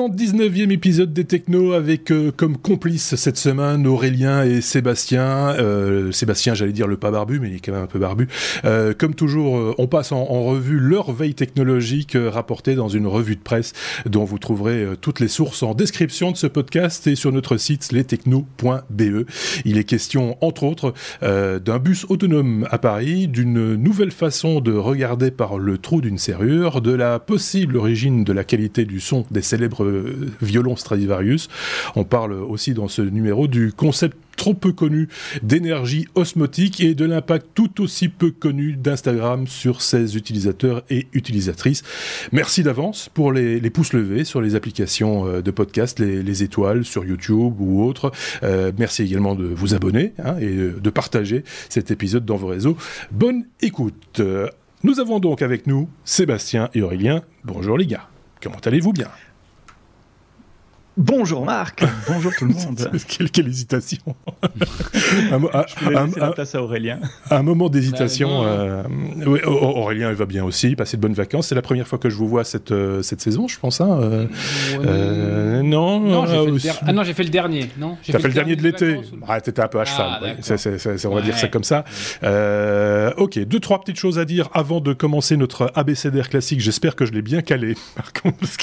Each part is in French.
319e épisode des Technos avec euh, comme complice cette semaine Aurélien et Sébastien. Euh, Sébastien, j'allais dire le pas barbu, mais il est quand même un peu barbu. Euh, comme toujours, on passe en, revue leur veille technologique rapportée dans une revue de presse dont vous trouverez toutes les sources en description de ce podcast et sur notre site lestechno.be. Il est question, entre autres, d'un bus autonome à Paris, d'une nouvelle façon de regarder par le trou d'une serrure, de la possible origine de la qualité du son des célèbre euh, violon Stradivarius. On parle aussi dans ce numéro du concept trop peu connu d'énergie osmotique et de l'impact tout aussi peu connu d'Instagram sur ses utilisateurs et utilisatrices. Merci d'avance pour les, pouces levés sur les applications euh, de podcast, les, étoiles sur YouTube ou autres. Euh, merci également de vous abonner hein, et de partager cet épisode dans vos réseaux. Bonne écoute. Nous avons donc avec nous Sébastien et Aurélien. Bonjour les gars. Comment allez-vous bien? Bonjour Marc, bonjour tout le monde. quelle, hésitation. un, Je la place à Aurélien. Un moment d'hésitation. Bah, euh, Aurélien il va bien aussi, passer de bonnes vacances. C'est la première fois que je vous vois cette, euh, cette saison, je pense. Hein, euh, non, non, j'ai fait, ah non, j'ai fait le dernier. Non, j'ai fait, fait, le dernier de l'été. Ah, t'étais un peu à cheval. Ah, on va dire ça comme ça. ok, deux trois petites choses à dire avant de commencer notre ABCDR classique. J'espère que je l'ai bien calé. Par contre, parce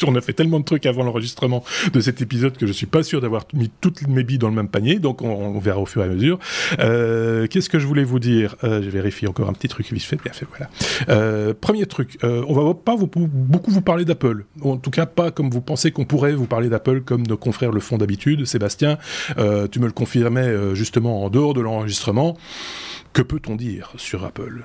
qu'on a fait tellement de trucs avant l'enregistrement de cet épisode que je suis pas sûr d'avoir mis toutes mes billes dans le même panier, donc on, verra au fur et à mesure. Euh, qu'est-ce que je voulais vous dire? Euh, Je vérifie encore un petit truc vite fait, bien fait, voilà. Euh, premier truc, on va pas beaucoup vous parler d'Apple, en tout cas pas comme vous pensez qu'on pourrait vous parler d'Apple comme nos confrères le font d'habitude. Sébastien, tu me le confirmais justement en dehors de l'enregistrement. Que peut-on dire sur Apple?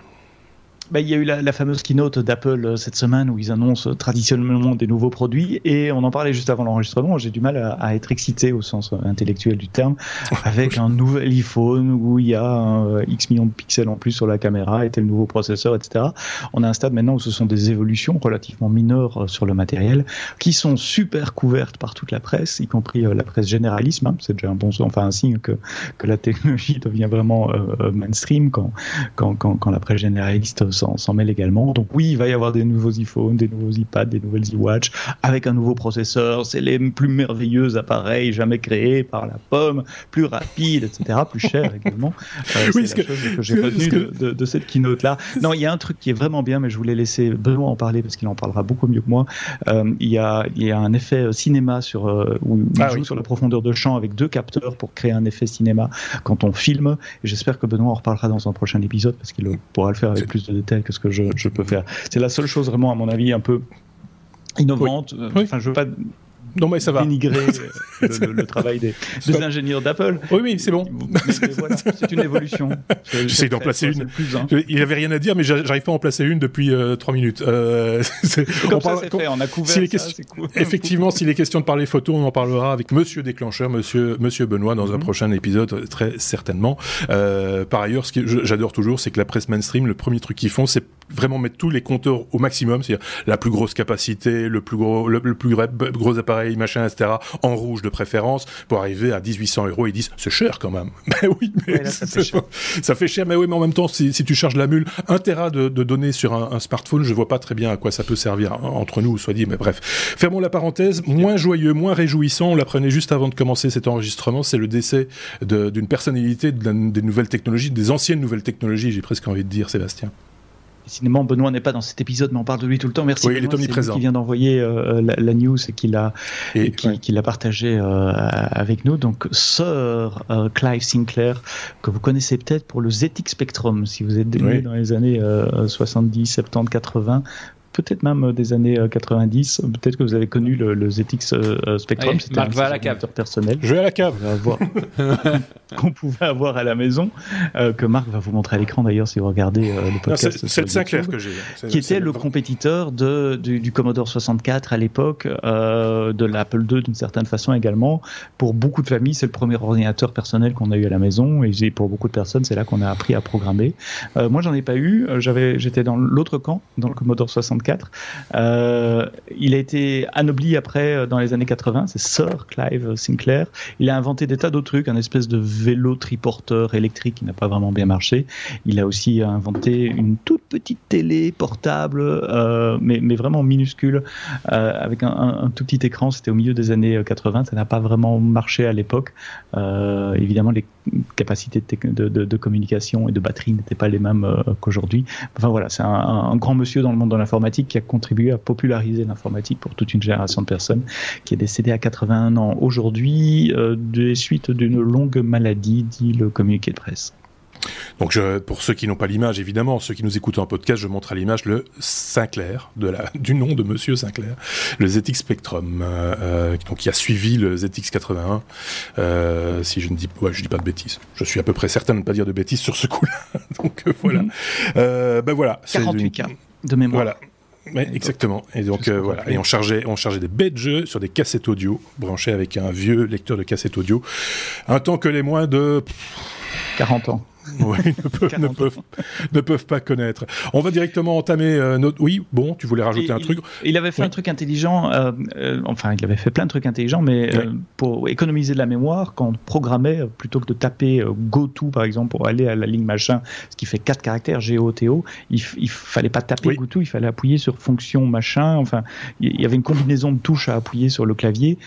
Bah, il y a eu la, fameuse keynote d'Apple euh, cette semaine où ils annoncent traditionnellement des nouveaux produits et on en parlait juste avant l'enregistrement. J'ai du mal à, être excité au sens euh, intellectuel du terme avec un nouvel iPhone où il y a un euh, X millions de pixels en plus sur la caméra et tel nouveau processeur, etc. On a un stade maintenant où ce sont des évolutions relativement mineures sur le matériel qui sont super couvertes par toute la presse, y compris la presse généralisme. Hein. C'est déjà un bon, enfin un signe que, que la technologie devient vraiment mainstream quand, quand, quand, quand la presse généraliste s'en mêle également. Donc oui, il va y avoir des nouveaux iPhones, des nouveaux iPads, des nouvelles iWatch avec un nouveau processeur. C'est les plus merveilleux appareils jamais créés par la pomme, plus rapide, etc., plus cher également. Euh, oui, c'est la que, chose que j'ai retenu de, de, cette keynote là. Non, il y a un truc qui est vraiment bien, mais je voulais laisser Benoît en parler parce qu'il en parlera beaucoup mieux que moi. Euh, il, y a, il y a un effet euh, cinéma sur où il ah joue sur la profondeur de champ avec deux capteurs pour créer un effet cinéma quand on filme. J'espère que Benoît en reparlera dans un prochain épisode parce qu'il pourra le faire avec plus de détails que ce que je, je peux faire. C'est la seule chose vraiment, à mon avis, un peu innovante. Enfin, je veux pas non, mais ça va. dénigrer le, travail des, ingénieurs d'Apple. Oui, oui, c'est bon. voilà, c'est une évolution. J'essaie d'en placer une. Hein. Il n'y avait rien à dire, mais j'arrive pas à en placer une depuis euh, trois minutes. Euh, Comme ça, c'est fait. On a couvert ça, cool. Effectivement, s'il est question de parler photo, on en parlera avec Monsieur Déclencheur, Monsieur, Monsieur Benoît, dans un mhm. prochain épisode, très certainement. Euh, par ailleurs, ce que j'adore toujours, c'est que la presse mainstream, le premier truc qu'ils font, c'est vraiment mettre tous les compteurs au maximum, c'est-à-dire la plus grosse capacité, le plus gros, le, plus gros appareil, machin, etc., en rouge de préférence, pour arriver à 1800 euros. Ils disent, c'est cher quand même. Ben oui, mais ça, fait cher. Mais oui, mais en même temps, si, tu charges la mule, un téra de, données sur un, smartphone, je vois pas très bien à quoi ça peut servir entre nous, soit dit, mais bref. Fermons la parenthèse. Moins joyeux, moins réjouissant, on l'apprenait juste avant de commencer cet enregistrement, c'est le décès d'une personnalité des nouvelles technologies, des anciennes nouvelles technologies, j'ai presque envie de dire, Sébastien. Décidément, Benoît n'est pas dans cet épisode, mais on parle de lui tout le temps. Merci. Oui, il est omniprésent. Qui vient d'envoyer euh, la, news et qui l'a et, qui, l'a partagé euh, avec nous. Donc, Sir euh, Clive Sinclair, que vous connaissez peut-être pour le ZX Spectrum, si vous êtes né dans les années 70, 70, 80, peut-être même des années 90. Peut-être que vous avez connu le, ZX Spectrum. C'était un ordinateur personnel. Je vais à la cave. Qu'on pouvait avoir à la maison, euh, que Marc va vous montrer à l'écran d'ailleurs si vous regardez euh, le podcast. C'est le Sinclair que j'ai. Qui était le compétiteur de, du, Commodore 64 à l'époque, euh, de l'Apple II d'une certaine façon également. Pour beaucoup de familles, c'est le premier ordinateur personnel qu'on a eu à la maison et pour beaucoup de personnes, c'est là qu'on a appris à programmer. moi, j'en ai pas eu. J'avais, j'étais dans l'autre camp, dans le Commodore 64 64. il a été anobli après dans les années 80. C'est Sir Clive Sinclair. Il a inventé des tas d'autres trucs, un espèce de vélo triporteur électrique qui n'a pas vraiment bien marché. Il a aussi inventé une toute petite télé portable, mais, mais, vraiment minuscule, avec un, un, tout petit écran. C'était au milieu des années 80. Ça n'a pas vraiment marché à l'époque. évidemment, les capacités de, communication et de batterie n'étaient pas les mêmes euh, qu'aujourd'hui. Enfin voilà, c'est un, grand monsieur dans le monde de l'informatique qui a contribué à populariser l'informatique pour toute une génération de personnes, qui est décédé à 81 ans aujourd'hui euh, des suites d'une longue maladie, dit le communiqué de presse. Donc, je, pour ceux qui n'ont pas l'image, évidemment, ceux qui nous écoutent en podcast, je montre à l'image le Sinclair, de la, du nom de Monsieur Sinclair, le ZX Spectrum, euh, euh, donc qui a suivi le ZX 81. Euh, si je ne dis, ouais, je dis pas de bêtises, je suis à peu près certain de ne pas dire de bêtises sur ce coup-là. donc euh, voilà. Mhm. Euh, ben voilà. 48 k de mémoire. Voilà. Ouais, exactement. Et donc euh, voilà, et on chargeait, on chargeait des bêtes jeux sur des cassettes audio branchées avec un vieux lecteur de cassettes audio, un temps que les moins de 40 ans. Oui, ne, peuvent, ne, peuvent, pas connaître. On va directement entamer euh, notre. Oui, bon, tu voulais rajouter un truc? Il avait fait un truc intelligent, euh, euh, enfin, il avait fait plein de trucs intelligents, mais pour économiser de la mémoire, quand on programmait, plutôt que de taper GoTo, par exemple, pour aller à la ligne machin, ce qui fait quatre caractères, G-O-T-O, il, il fallait pas taper GoTo, il fallait appuyer sur fonction machin. Enfin, il y avait une combinaison de touches à appuyer sur le clavier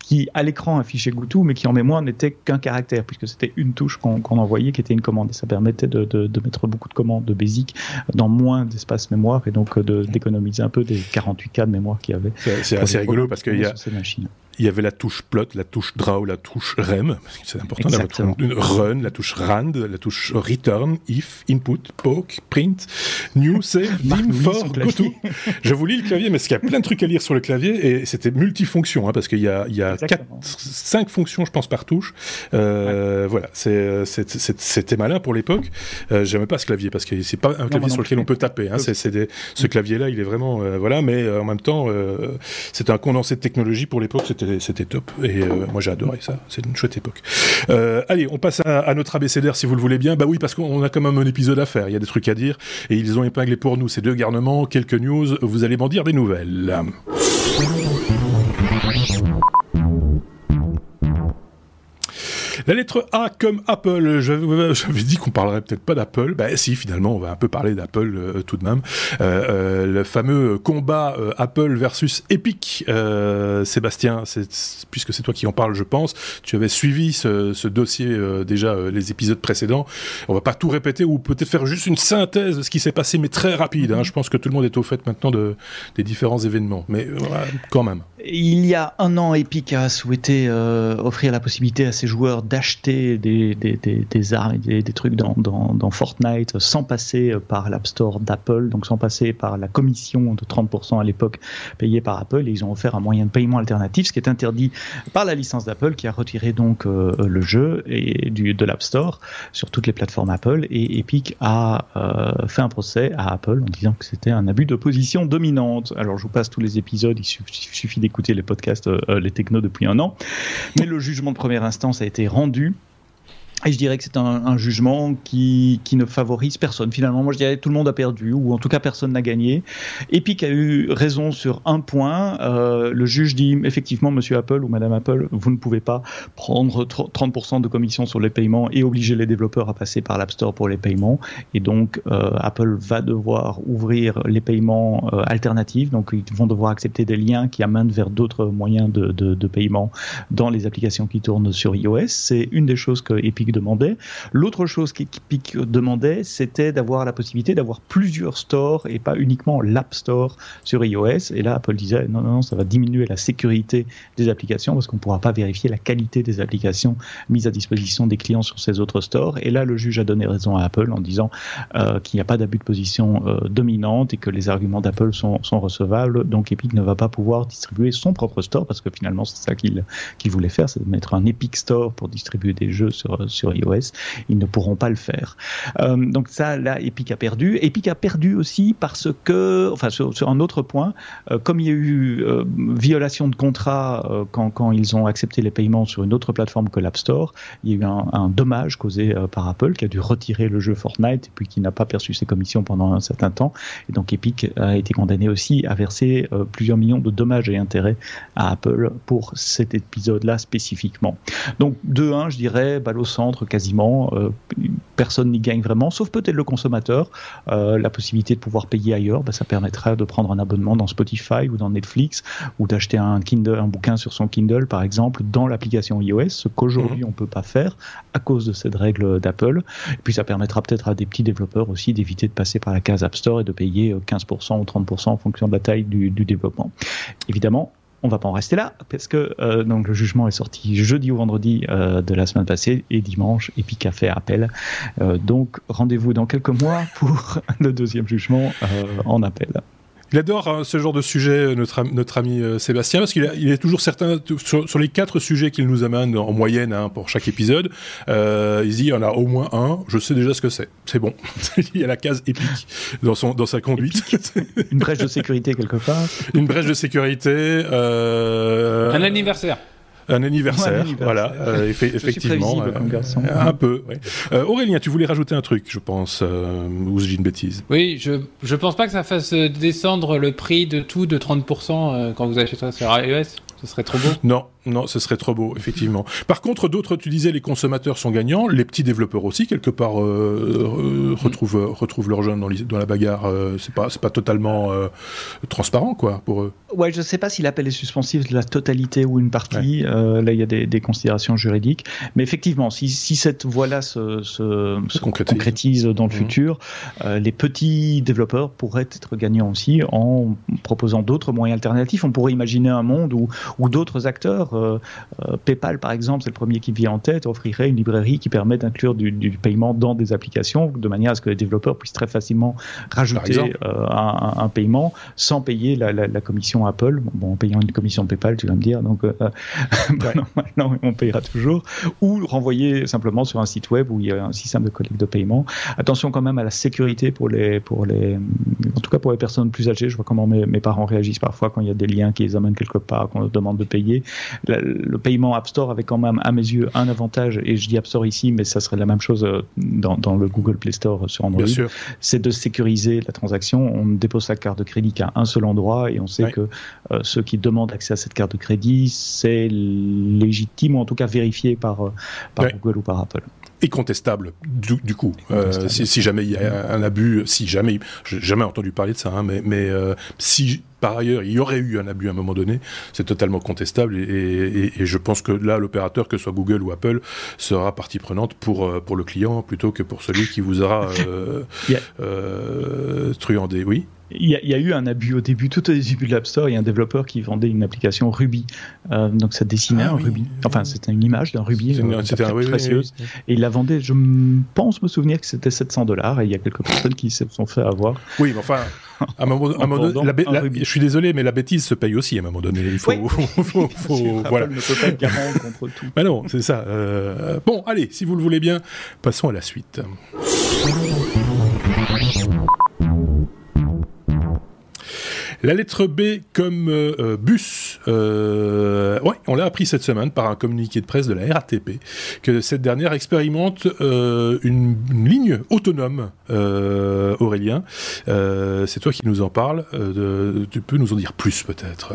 qui à l'écran affichait Goutou, mais qui en mémoire n'était qu'un caractère, puisque c'était une touche qu'on envoyait qui était une commande. Et ça permettait de, de, mettre beaucoup de commandes de basic dans moins d'espace mémoire et donc d'économiser un peu des 48K de mémoire qu'il y avait. C'est assez rigolo parce qu'il y a, il y avait la touche plot, la touche draw, la touche rem, c'est important d'avoir une run, la touche rand, la touche return, if, input, poke, print, new, save, dim, for, go to. Je vous lis le clavier, mais parce qu'il y a plein de trucs à lire sur le clavier et c'était multifonction, hein, parce qu'il y a, il y a quatre, cinq fonctions, je pense, par touche. Euh, Voilà, c'était malin pour l'époque. Euh, J'aimais pas ce clavier parce que c'est pas un clavier sur lequel on peut taper. Hein, c'est ce clavier-là, il est vraiment euh, voilà, mais euh, en même temps, euh, c'était un condensé de technologie pour l'époque. C'était c'était top. Et euh, moi, j'ai adoré ça. C'est une chouette époque. Euh, allez, on passe à, notre abécédaire, si vous le voulez bien. Bah oui, parce qu'on a quand même un épisode à faire. Il y a des trucs à dire. Et ils ont épinglé pour nous ces deux garnements, quelques news. Vous allez m'en dire des nouvelles. La lettre A comme Apple. J'avais dit qu'on parlerait peut-être pas d'Apple. Ben si, finalement, on va un peu parler d'Apple euh, tout de même. Euh, euh, le fameux combat Apple versus Epic. Sébastien, puisque c'est toi qui en parles, je pense, tu avais suivi ce, dossier déjà les épisodes précédents. On va pas tout répéter ou peut-être faire juste une synthèse de ce qui s'est passé, mais très rapide. Hein. Je pense que tout le monde est au fait maintenant de, des différents événements, mais quand même. Il y a un an, Epic a souhaité offrir la possibilité à ses joueurs d'acheter des, armes et des, trucs dans, Fortnite sans passer par l'App Store d'Apple, donc sans passer par la commission de 30% à l'époque payée par Apple. Et ils ont offert un moyen de paiement alternatif, ce qui est interdit par la licence d'Apple, qui a retiré donc euh, le jeu et du, de l'App Store sur toutes les plateformes Apple. Et Epic a euh, fait un procès à Apple en disant que c'était un abus de position dominante. Alors je vous passe tous les épisodes, il suffit, d'écouter les podcasts, euh, les technos depuis un an. Mais le jugement de première instance a été rendu et je dirais que c'est un, jugement qui, qui ne favorise personne. Finalement, moi je dirais que tout le monde a perdu, ou en tout cas personne n'a gagné. Epic a eu raison sur un point. Euh, le juge dit effectivement, Monsieur Apple ou Madame Apple, vous ne pouvez pas prendre 30% de commission sur les paiements et obliger les développeurs à passer par l'App Store pour les paiements. Et donc euh, Apple va devoir ouvrir les paiements euh, alternatifs. Donc ils vont devoir accepter des liens qui amènent vers d'autres moyens de, de, de, paiement dans les applications qui tournent sur iOS. C'est une des choses que Epic demandait. L'autre chose qu'Epic demandait, c'était d'avoir la possibilité d'avoir plusieurs stores et pas uniquement l'App Store sur iOS. Et là, Apple disait non, non, non, ça va diminuer la sécurité des applications parce qu'on ne pourra pas vérifier la qualité des applications mises à disposition des clients sur ces autres stores. Et là, le juge a donné raison à Apple en disant euh, qu'il n'y a pas d'abus de position euh, dominante et que les arguments d'Apple sont, recevables. Donc Epic ne va pas pouvoir distribuer son propre store parce que finalement, c'est ça qu'il voulait faire, c'est de mettre un Epic Store pour distribuer des jeux sur, sur sur iOS, ils ne pourront pas le faire. donc ça, là, Epic a perdu. Epic a perdu aussi parce que, enfin, sur, un autre point, comme il y a eu violation de contrat quand, quand, ils ont accepté les paiements sur une autre plateforme que l'App Store, il y a eu un, un dommage causé par Apple qui a dû retirer le jeu Fortnite et puis qui n'a pas perçu ses commissions pendant un certain temps. Et donc Epic a été condamné aussi à verser plusieurs millions de dommages et intérêts à Apple pour cet épisode-là spécifiquement. Donc 2-1, je dirais, balle au centre quasiment. Euh, personne n'y gagne vraiment, sauf peut-être le consommateur. Euh, la possibilité de pouvoir payer ailleurs, bah, ça permettra de prendre un abonnement dans Spotify ou dans Netflix ou d'acheter un Kindle, un bouquin sur son Kindle par exemple dans l'application iOS, ce qu'aujourd'hui mhm. on peut pas faire à cause de cette règle d'Apple. Et puis ça permettra peut-être à des petits développeurs aussi d'éviter de passer par la case App Store et de payer 15% ou 30% en fonction de la taille du, du développement. Évidemment, on va pas en rester là parce que euh, donc le jugement est sorti jeudi ou vendredi euh, de la semaine passée et dimanche Epic a fait appel. Euh, donc rendez-vous dans quelques mois pour le deuxième jugement en appel. Il adore hein, ce genre de sujet, notre, notre ami euh, Sébastien, parce qu'il il est toujours certain, sur, les quatre sujets qu'il nous amène en moyenne hein, pour chaque épisode, euh, il dit il y en a au moins un, je sais déjà ce que c'est. C'est bon. il y a la case épique dans, son, dans sa conduite. Une brèche de sécurité quelque part. Une brèche de sécurité. Euh... Un anniversaire. Un anniversaire, voilà, euh, effectivement. Euh, un peu. Euh, Aurélien, tu voulais rajouter un truc, je pense, ou je dis une bêtise. Oui, je je pense pas que ça fasse descendre le prix de tout de 30% quand vous achetez ça sur iOS. Ce serait trop beau. Non, non, ce serait trop beau, effectivement. Par contre, d'autres, tu disais, les consommateurs sont gagnants, les petits développeurs aussi, quelque part, euh, retrouvent, euh, retrouvent leur jeune dans, dans la bagarre. Euh, c'est pas, pas totalement transparent, quoi, pour eux. Ouais, je sais pas si l'appel est suspensif de la totalité ou une partie. là, il y a des, considérations juridiques. Mais effectivement, si, si cette voie-là se, se, concrétise. dans le mmh. futur, les petits développeurs pourraient être gagnants aussi en proposant d'autres moyens alternatifs. On pourrait imaginer un monde où, où d'autres acteurs euh, euh, PayPal, par exemple, c'est le premier qui vient en tête, offrirait une librairie qui permet d'inclure du, paiement dans des applications, de manière à ce que les développeurs puissent très facilement rajouter euh, un, paiement sans payer la, commission Apple. Bon, en payant une commission PayPal, tu vas me dire, donc maintenant on payera toujours, ou renvoyer simplement sur un site web où il y a un système de collecte de paiement. Attention quand même à la sécurité pour les, pour les, en tout cas pour les personnes plus âgées. Je vois comment mes, mes parents réagissent parfois quand il y a des liens qui les amènent quelque part, qu'on leur demande de payer le paiement App Store avait quand même, à mes yeux, un avantage, et je dis App Store ici, mais ça serait la même chose euh, dans, dans le Google Play Store sur Android, c'est de sécuriser la transaction. On ne dépose sa carte de crédit qu'à un seul endroit, et on sait que euh, ceux qui demandent accès à cette carte de crédit, c'est légitime, ou en tout cas vérifié par, euh, par Google ou par Apple et contestable du, coup. si, jamais il y a un abus, si jamais, j'ai jamais entendu parler de ça, hein, mais, mais si par ailleurs il y aurait eu un abus à un moment donné, c'est totalement contestable et, et, je pense que là l'opérateur, que ce soit Google ou Apple, sera partie prenante pour, euh, pour le client plutôt que pour celui qui vous aura euh, euh, truandé. Oui? Il y, a, eu un abus au début, tout au début de l'App Store, il y a un développeur qui vendait une application Ruby. Euh, donc ça dessinait ah un Ruby. Enfin, c'était une image d'un Ruby. C'était euh, précieuse. et il la vendait, je pense me souvenir que c'était 700 dollars et il y a quelques personnes qui se sont fait avoir. Oui, mais enfin, à un moment, donné, je suis désolé, mais la bêtise se paye aussi à un moment donné. Il faut, faut, faut, voilà. ne peut pas être garant contre tout. Mais non, c'est ça. Euh, bon, allez, si vous le voulez bien, passons à la suite. La lettre B comme euh, euh, bus. Euh, on l'a appris cette semaine par un communiqué de presse de la RATP que cette dernière expérimente une, ligne autonome. Aurélien, c'est toi qui nous en parles. tu peux nous en dire plus peut-être?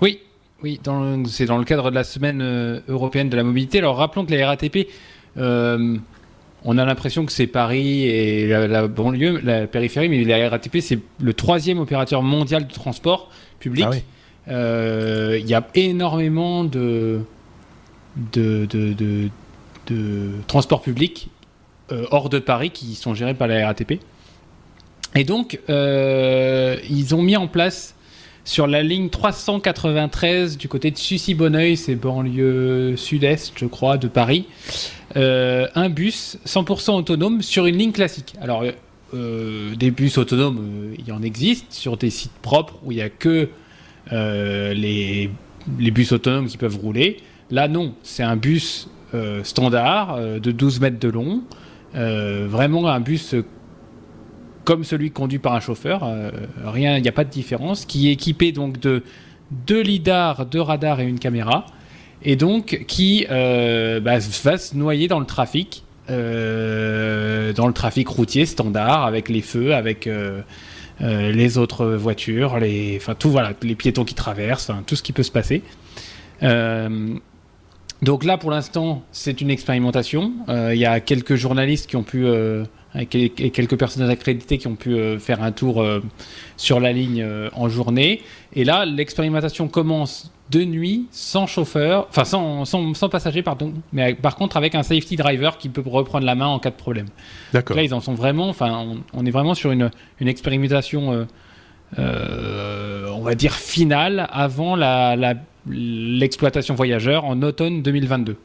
Oui, oui, c'est dans le cadre de la semaine européenne de la mobilité. Alors rappelons que la RATP on a l'impression que c'est Paris et la, banlieue, la périphérie, mais la RATP, c'est le troisième opérateur mondial de transport public. Ah euh, il y a énormément de, de, de, transports publics euh, hors de Paris qui sont gérés par la RATP. Et donc, euh, ils ont mis en place sur la ligne 393 du côté de Sucy-Bonneuil, c'est banlieue sud-est, je crois, de Paris. Euh, un bus 100% autonome sur une ligne classique. Alors, euh, des bus autonomes, euh, il en existe sur des sites propres où il n'y a que les, les, bus autonomes qui peuvent rouler. Là, non, c'est un bus standard de 12 mètres de long. vraiment un bus comme celui conduit par un chauffeur. rien, il n'y a pas de différence. Qui est équipé donc de deux lidars, deux radars et une caméra. Et donc qui bah, va se noyer dans le trafic. dans le trafic routier standard avec les feux, avec euh, les autres voitures, les, enfin tout voilà, les piétons qui traversent, tout ce qui peut se passer. Euh, donc là, pour l'instant, c'est une expérimentation. Euh, il y a quelques journalistes qui ont pu, et quelques personnes accréditées qui ont pu faire un tour sur la ligne en journée. Et là, l'expérimentation commence de nuit, sans chauffeur, enfin sans, sans, passager, pardon, mais par contre avec un safety driver qui peut reprendre la main en cas de problème. D'accord. Là, ils en sont vraiment, enfin, on, est vraiment sur une, une expérimentation, euh, euh, on va dire finale, avant l'exploitation la, voyageur en automne 2022.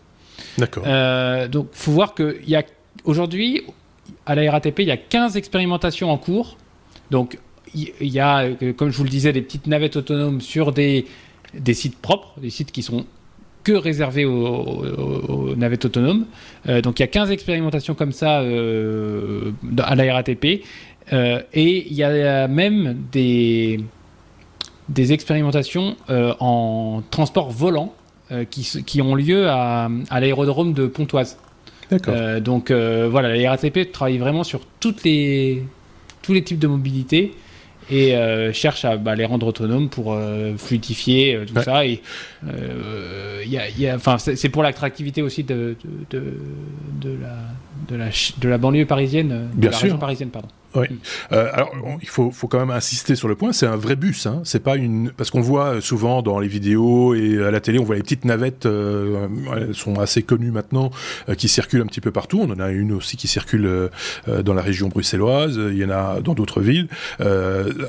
D'accord. Euh, donc, faut voir qu'il y a aujourd'hui, à la RATP, il y a 15 expérimentations en cours. Donc, il y a, comme je vous le disais, des petites navettes autonomes sur des sites propres, des sites qui sont que réservés aux, navettes autonomes. Euh, donc il y a 15 expérimentations comme ça euh, à la RATP. Euh, et il y a même des, expérimentations en transport volant qui, ont lieu à l'aérodrome de Pontoise. D'accord. donc voilà, la RATP travaille vraiment sur toutes les, tous les types de mobilité et euh, cherche à bah, les rendre autonomes pour euh, fluidifier euh, tout ça. Et y a, y a, c'est pour l'attractivité aussi de, de, de, de, la, de, la, de la banlieue parisienne, de Bien la sûr. région parisienne, pardon. Oui. Euh, alors, il faut, faut quand même insister sur le point. C'est un vrai bus. Hein. C'est pas une parce qu'on voit souvent dans les vidéos et à la télé, on voit les petites navettes. Euh, elles sont assez connues maintenant, euh, qui circulent un petit peu partout. On en a une aussi qui circule euh, dans la région bruxelloise. Il y en a dans d'autres villes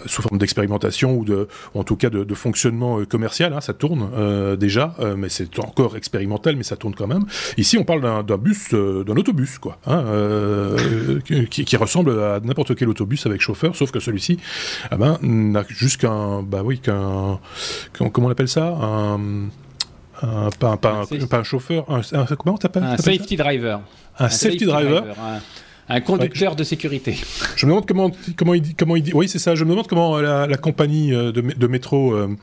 sous forme d'expérimentation ou de, en tout cas, de, de fonctionnement commercial. Hein. Ça tourne déjà, mais c'est encore expérimental, mais ça tourne quand même. Ici, on parle d'un bus, d'un autobus, quoi, hein, qui, qui ressemble à n'importe quel autobus avec chauffeur, sauf que celui-ci ah ben, n'a juste qu'un. Bah oui, qu'un. Comment on appelle ça? Un, pas, un, chauffeur, un, comment t'appelles Un safety driver. Un, safety, driver. un, conducteur de sécurité. Je me demande comment, comment, il, comment il dit. Oui, c'est ça. Je me demande comment la, compagnie euh, de, de métro. Euh,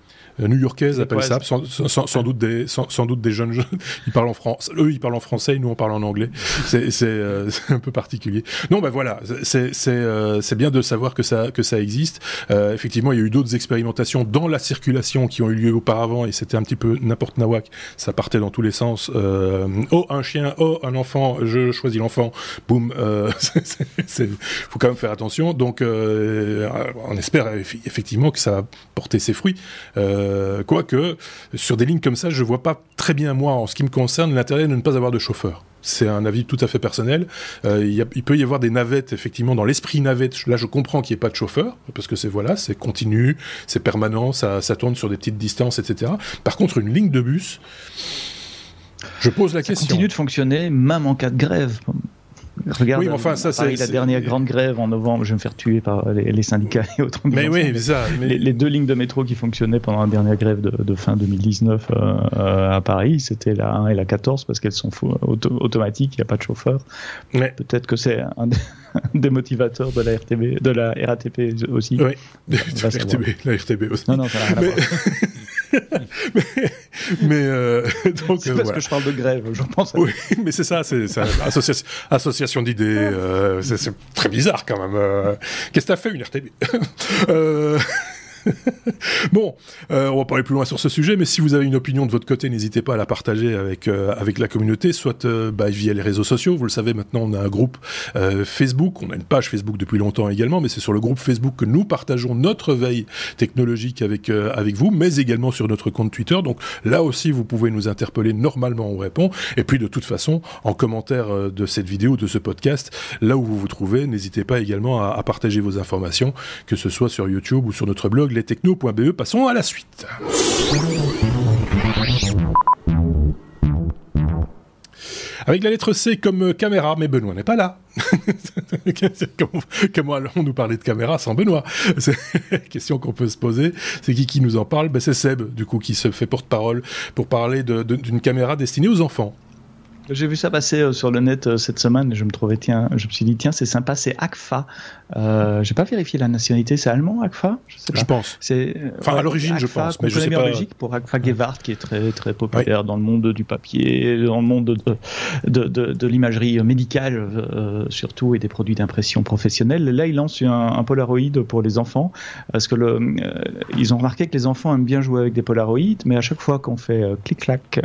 new-yorkaise appelle ça, sans, sans, doute des, sans, doute des jeunes, ils parlent en français, eux ils parlent en français, nous on parle en anglais, c'est euh, un peu particulier. Non, ben voilà, c'est euh, bien de savoir que ça, que ça existe. Euh, effectivement, il y a eu d'autres expérimentations dans la circulation qui ont eu lieu auparavant et c'était un petit peu n'importe nawak, ça partait dans tous les sens. Euh, oh, un chien, oh, un enfant, je choisis l'enfant, boum, il faut quand même faire attention. Donc, on espère effectivement que ça va porter ses fruits. Euh, euh, quoique, sur des lignes comme ça, je vois pas très bien, moi, en ce qui me concerne, l'intérêt de ne pas avoir de chauffeur. C'est un avis tout à fait personnel. Euh, il, peut y avoir des navettes, effectivement, dans l'esprit navette. Là, je comprends qu'il n'y ait pas de chauffeur, parce que c'est voilà, c'est continu, c'est permanent, ça, ça, tourne sur des petites distances, etc. Par contre, une ligne de bus, je pose la ça question. continue de fonctionner même en cas de grève. Regarde, oui, enfin, ça, Paris, la dernière grande grève en novembre, je vais me faire tuer par les, syndicats et autres. Mais oui, mais ça. Les, deux lignes de métro qui fonctionnaient pendant la dernière grève de, fin 2019 euh, euh, à Paris, c'était la 1 et la 14 parce qu'elles sont automatiques, il n'y a pas de chauffeur. Mais... Peut-être que c'est un, des motivateurs de la RTB, de la RATP aussi. Oui, la RTB, la RTB aussi. Non, non, ça n'a rien mais, mais euh, donc c'est parce que je parle de grève, je pense. Oui, mais c'est ça, c'est association, association d'idées. Euh, c'est très bizarre quand même. Euh. Qu'est-ce que t'as fait une RTB euh, bon, euh, on va parler plus loin sur ce sujet, mais si vous avez une opinion de votre côté, n'hésitez pas à la partager avec euh, avec la communauté, soit euh, bah, via les réseaux sociaux. Vous le savez maintenant, on a un groupe Facebook, on a une page Facebook depuis longtemps également, mais c'est sur le groupe Facebook que nous partageons notre veille technologique avec avec vous, mais également sur notre compte Twitter. Donc là aussi, vous pouvez nous interpeller. Normalement, on répond. Et puis de toute façon, en commentaire de cette vidéo, de ce podcast, là où vous vous trouvez, n'hésitez pas également à partager vos informations, que ce soit sur YouTube ou sur notre blog techno.be. Passons à la suite. Avec la lettre C comme caméra, mais Benoît n'est pas là. comment, comment allons nous parler de caméra sans Benoît? C'est la question qu'on peut se poser. C'est qui qui nous en parle? Ben C'est Seb, du coup, qui se fait porte-parole pour parler d'une caméra destinée aux enfants. J'ai vu ça passer euh, sur le net euh, cette semaine et je me trouvais, tiens, je me suis dit, tiens, c'est sympa, c'est ACFA. Euh, J'ai pas vérifié la nationalité, c'est allemand, ACFA Je, sais pas. je pense. C'est, enfin, à l'origine, je pense, mais je sais pas. en Belgique pour ACFA Gewart, qui est très, très populaire dans le monde du papier, dans le monde de, de, de, de l'imagerie médicale, euh, surtout, et des produits d'impression professionnelle. Là, ils lancent un, un, Polaroid pour les enfants, parce que le, euh, ils ont remarqué que les enfants aiment bien jouer avec des Polaroids, mais à chaque fois qu'on fait clic-clac,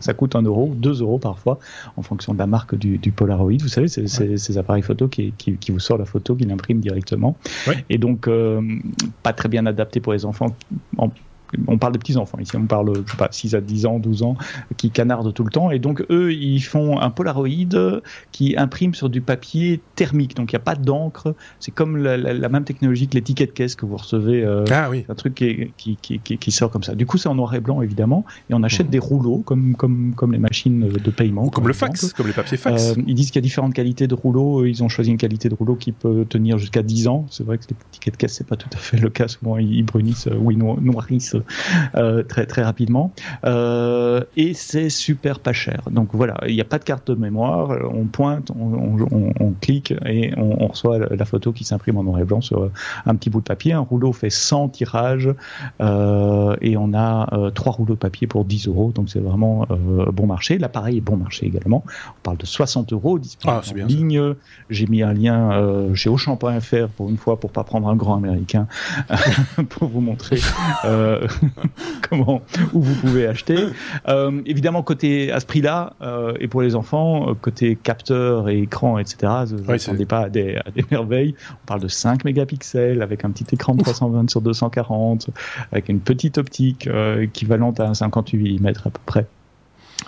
ça coûte un euro, deux euros parfois en fonction de la marque du, Polaroid. Vous savez, c'est ces appareils photo qui, qui, vous sort la photo, qui l'imprime directement. Et donc, euh, pas très bien adapté pour les enfants en on parle de petits enfants ici, on parle, je sais pas, 6 à 10 ans, 12 ans, qui canardent tout le temps. Et donc, eux, ils font un Polaroid qui imprime sur du papier thermique. Donc, il n'y a pas d'encre. C'est comme la, même technologie que l'étiquette caisse que vous recevez. Euh, ah oui. Un truc qui, qui, qui, sort comme ça. Du coup, c'est en noir et blanc, évidemment. Et on achète mmh. des rouleaux, comme, comme, comme les machines de paiement. comme le fax, comme les papiers fax. Euh, ils disent qu'il y a différentes qualités de rouleaux. Ils ont choisi une qualité de rouleau qui peut tenir jusqu'à 10 ans. C'est vrai que les étiquettes caisse, c'est pas tout à fait le cas. Souvent, ils brunissent ou ils noirissent euh, très très rapidement. Euh, et c'est super pas cher. Donc voilà, il n'y a pas de carte de mémoire. On pointe, on, on, on clique et on, reçoit la photo qui s'imprime en noir et blanc sur un petit bout de papier. Un rouleau fait 100 tirages euh, et on a euh, trois rouleaux de papier pour 10 euros. Donc c'est vraiment euh, bon marché. L'appareil est bon marché également. On parle de 60 euros disponible ah, en ligne. J'ai mis un lien euh, chez Auchan.fr pour une fois pour pas prendre un grand américain pour vous montrer comment où vous pouvez acheter. Euh, évidemment, côté à ce prix-là, euh, et pour les enfants, euh, côté capteur et écran, etc., vous ne pas à des, à des, merveilles. On parle de 5 mégapixels avec un petit écran de 320 sur 240, avec une petite optique équivalente à un 58 mm à peu près.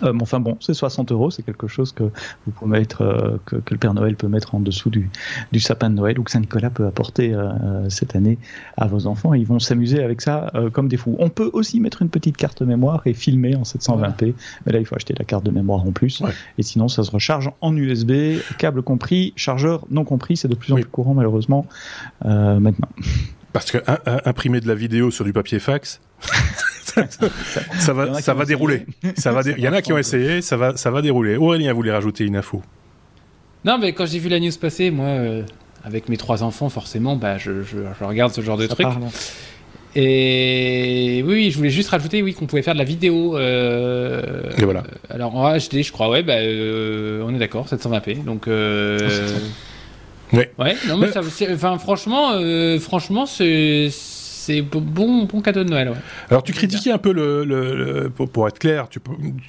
Euh, enfin bon, c'est 60 euros, c'est quelque chose que vous pouvez mettre, euh, que, que, le Père Noël peut mettre en dessous du, du sapin de Noël ou que Saint Nicolas peut apporter euh, euh, cette année à vos enfants. ils vont s'amuser avec ça comme des fous. On peut aussi mettre une petite carte mémoire et filmer en 720p, mais là il faut acheter la carte de mémoire en plus. Et sinon, ça se recharge en USB, câble compris, chargeur non compris. C'est de plus en plus courant malheureusement maintenant. Parce que imprimer de la vidéo sur du papier fax. ça, va, ça va dérouler. Ça va Il y en a qui ont essayé, ça va, ça va dérouler. Aurélien voulait rajouter une info. Non, mais quand j'ai vu la news passer, moi, euh, avec mes trois enfants, forcément, bah, je, je, regarde ce genre de truc. Et oui, je voulais juste rajouter, oui, qu'on pouvait faire de la vidéo. Euh, Et voilà. alors en HD, je crois, ouais, bah, euh, on est d'accord, 720p. Donc. Ouais. Ouais, non, mais, ça, enfin, franchement, franchement, c'est c'est bon, bon cadeau de Noël. Alors tu critiquais un peu le, pour, être clair, tu,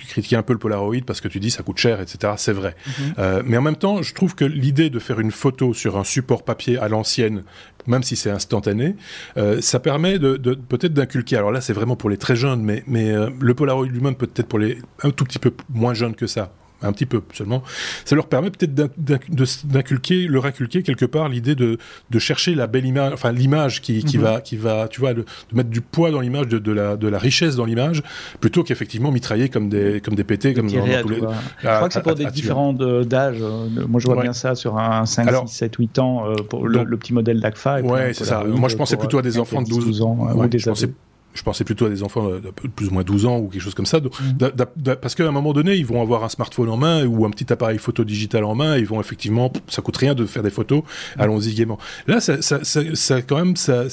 critiquais un peu le Polaroid parce que tu dis ça coûte cher, etc. C'est vrai. Mhm. Euh, mais en même temps, je trouve que l'idée de faire une photo sur un support papier à l'ancienne, même si c'est instantané, euh, ça permet de, peut-être d'inculquer. Alors là, c'est vraiment pour les très jeunes, mais, mais euh, le Polaroid lui-même peut-être pour les un tout petit peu moins jeunes que ça un petit peu seulement, ça leur permet peut-être d'inculquer, leur inculquer quelque part l'idée de, de chercher la belle image, enfin l'image qui, qui mhm. va, qui va, tu vois, de, mettre du poids dans l'image, de, de, la, de la richesse dans l'image, plutôt qu'effectivement mitrailler comme des, comme des pétés, comme dans, tous les. je crois que c'est pour des différents d'âge. Euh, moi, je vois bien ça sur un 5, 6, 7, 8 ans euh, pour le, petit modèle d'ACFA. Ouais, c'est ça. Moi, je pensais plutôt à des enfants de 12, ans ou des je pensais plutôt à des enfants de plus ou moins 12 ans ou quelque chose comme ça, mmh. parce qu'à un moment donné, ils vont avoir un smartphone en main ou un petit appareil photo digital en main, ils vont effectivement, ça coûte rien de faire des photos, mmh. allons-y gaiement. Là, ça, ça, ça, quand même, ça,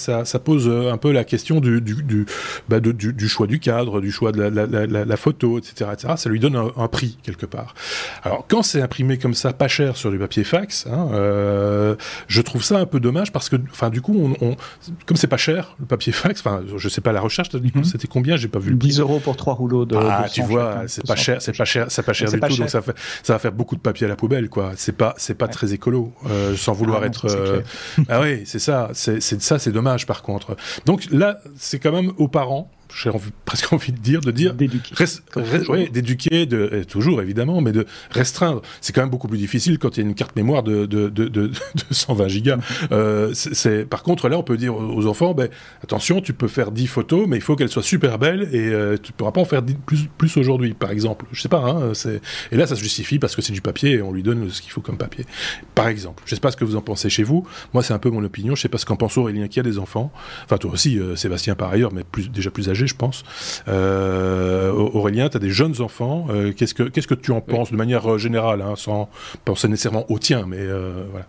pose un peu la question du, du, du, bah du, du, choix du cadre, du choix de la, la, la, la photo, etc., etc. Ça lui donne un, prix quelque part. Alors, quand c'est imprimé comme ça, pas cher sur du papier fax, hein, euh, je trouve ça un peu dommage parce que, enfin, du coup, on, on comme c'est pas cher le papier fax, enfin, je sais pas la recherche, mhm. c'était combien J'ai pas vu. 10 euros pour trois rouleaux de. Ah, tu vois, c'est pas cher, c'est pas cher, c'est pas cher du tout. Donc ça, fait, ça va faire beaucoup de papier à la poubelle, quoi. C'est pas, c'est pas très écolo, euh, sans vouloir ah être. Euh, ah oui, c'est ça. C'est ça, c'est dommage par contre. Donc là, c'est quand même aux parents j'ai presque envie de dire, de dire, d'éduquer, de, toujours évidemment, mais de restreindre. C'est quand même beaucoup plus difficile quand il y a une carte mémoire de, de, de, de 120 gigas. Euh, c'est, par contre, là, on peut dire aux enfants, ben, attention, tu peux faire 10 photos, mais il faut qu'elles soient super belles et euh, tu ne pourras pas en faire plus, plus aujourd'hui, par exemple. Je sais pas, hein, c'est, et là, ça se justifie parce que c'est du papier et on lui donne ce qu'il faut comme papier. Par exemple. Je sais pas ce que vous en pensez chez vous. Moi, c'est un peu mon opinion. Je sais pas ce qu'en pense Aurélien qui a des enfants. Enfin, toi aussi, euh, Sébastien, par ailleurs, mais plus, déjà plus âgé je pense. Aurélien, tu as des jeunes enfants. qu'est-ce que qu'est-ce que tu en penses de manière générale, hein, sans penser nécessairement au tien, mais voilà.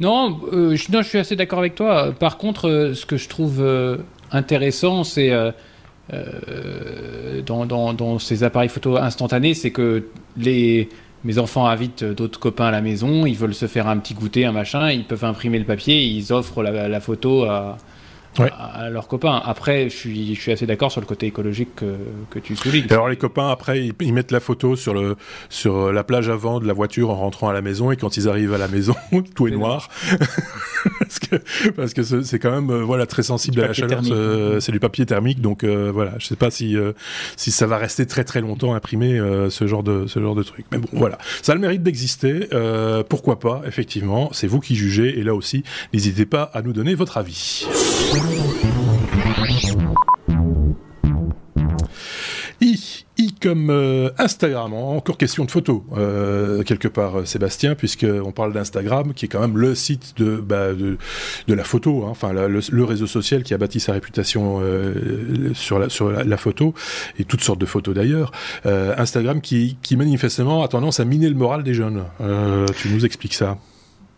Non, je, non, je suis assez d'accord avec toi. Par contre, ce que je trouve intéressant, c'est euh, dans, ces appareils photo instantanés, c'est que les, mes enfants invitent d'autres copains à la maison, ils veulent se faire un petit goûter, un machin, ils peuvent imprimer le papier, ils offrent la photo à, à, leurs copains. Après, je suis, je suis assez d'accord sur le côté écologique que, que tu soulignes. Alors les copains, après, ils, mettent la photo sur, le, sur la plage avant de la voiture en rentrant à la maison, et quand ils arrivent à la maison, tout est noir. parce que parce que c'est quand même euh, voilà très sensible à la chaleur. C'est du papier thermique, donc euh, voilà. Je sais pas si euh, si ça va rester très très longtemps imprimé ce genre de ce genre de truc. Mais bon, voilà, ça a le mérite d'exister. pourquoi pas Effectivement, c'est vous qui jugez. Et là aussi, n'hésitez pas à nous donner votre avis. I, comme euh, Instagram, encore question de photos, euh, quelque part, euh, Sébastien, puisqu'on parle d'Instagram, qui est quand même le site de, bah, de, la photo, hein, enfin le, réseau social qui a bâti sa réputation sur, la, sur la, photo, et toutes sortes de photos d'ailleurs. Instagram qui manifestement a tendance à miner le moral des jeunes. tu nous expliques ça?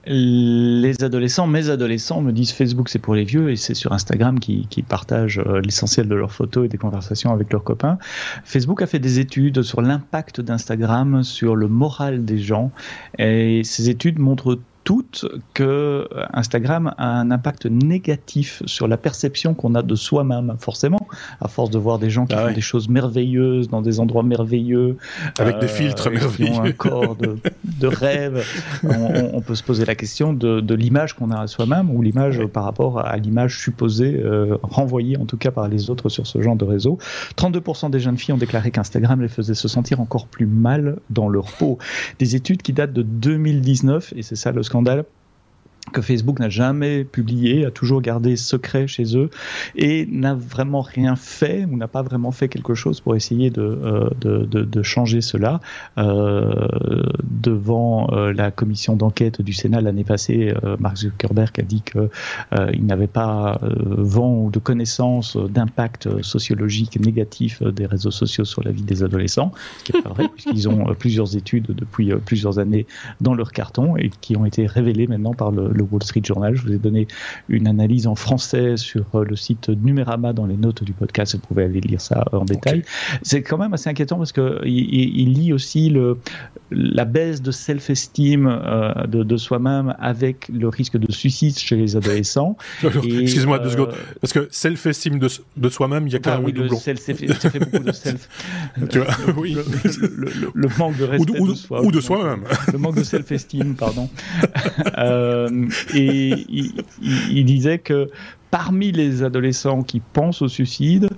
Les adolescents, mes adolescents me disent Facebook c'est pour les vieux et c'est sur Instagram qui, partagent euh, l'essentiel de leurs photos et des conversations avec leurs copains. Facebook a fait des études sur l'impact d'Instagram sur le moral des gens et ces études montrent toutes que Instagram a un impact négatif sur la perception qu'on a de soi-même, forcément, à force de voir des gens qui ah font des choses merveilleuses dans des endroits merveilleux, avec des euh, filtres merveilleux, qui ont un corps de, de rêve. On, peut se poser la question de, de l'image qu'on a à soi-même ou l'image par rapport à l'image supposée euh, renvoyée en tout cas par les autres sur ce genre de réseau. 32% des jeunes filles ont déclaré qu'Instagram les faisait se sentir encore plus mal dans leur peau. Des études qui datent de 2019 et c'est ça le secundária que Facebook n'a jamais publié, a toujours gardé secret chez eux et n'a vraiment rien fait ou n'a pas vraiment fait quelque chose pour essayer de, euh, de, de, de, changer cela. Euh, devant euh, la commission d'enquête du Sénat l'année passée, Mark Zuckerberg a dit qu'il n'avait pas vent ou de connaissance d'impact sociologique négatif des réseaux sociaux sur la vie des adolescents, ce qui est pas vrai puisqu'ils ont plusieurs études depuis plusieurs années dans leur carton et qui ont été révélées maintenant par le le Wall Street Journal. Je vous ai donné une analyse en français sur euh, le site Numérama dans les notes du podcast. Vous pouvez aller lire ça en détail. C'est quand même assez inquiétant parce que il, lit aussi le, la baisse de self-esteem euh, de, soi-même avec le risque de suicide chez les adolescents. Excuse-moi deux secondes. Euh, parce que self-esteem de, de soi-même, il y a quand même oui, doublon. ça fait beaucoup de self. tu vois, oui. Le, manque de respect ou de, soi. Ou de soi-même. Le manque de self-esteem, pardon. euh, et il, disait que parmi les adolescents qui pensent au suicide,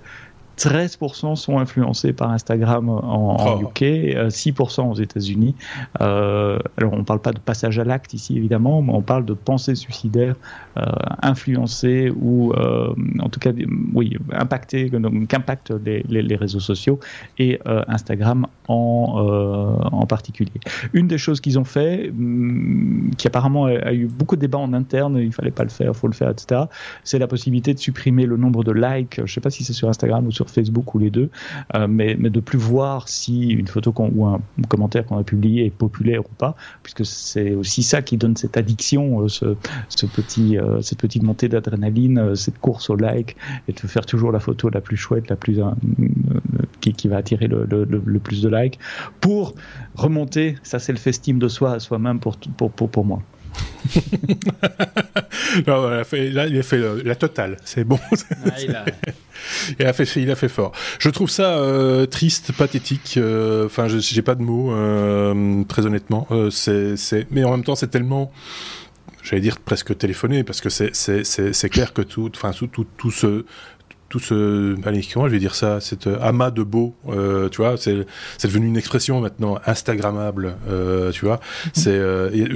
13% sont influencés par Instagram en, UK, 6% euh, aux États-Unis. Euh, alors on ne parle pas de passage à l'acte ici évidemment, mais on parle de pensée suicidaire euh, influencée ou en tout cas oui impactée, qu'impactent les, les, réseaux sociaux et Instagram en, en particulier. Une des choses qu'ils ont fait, hum, qui apparemment a, eu beaucoup de débats en interne, il fallait pas le faire, faut le faire, etc. C'est la possibilité de supprimer le nombre de likes. Je ne sais pas si c'est sur Instagram ou sur Facebook ou les deux, euh, mais, mais de plus voir si une photo ou un commentaire qu'on a publié est populaire ou pas, puisque c'est aussi ça qui donne cette addiction, euh, ce, petit, euh, cette petite montée d'adrénaline, cette course au like, et de faire toujours la photo la plus chouette, la plus qui, qui, va attirer le, le, plus de likes, pour remonter ça c'est le estime de soi à soi-même pour, pour, pour, pour moi. non, il a fait, là, il a fait la totale. C'est bon. Ah, il, a... il, a... fait, il a fait fort. Je trouve ça euh, triste, pathétique. Euh, enfin, euh, j'ai pas de mots, euh, très honnêtement. Euh, c'est, mais en même temps, c'est tellement j'allais dire presque téléphoné parce que c'est clair que tout enfin tout, tout, tout ce tout ce, allez, comment je vais dire ça, cet euh, amas de beau, euh, tu vois, c'est devenu une expression maintenant Instagrammable, euh, tu vois. Mhm. C'est,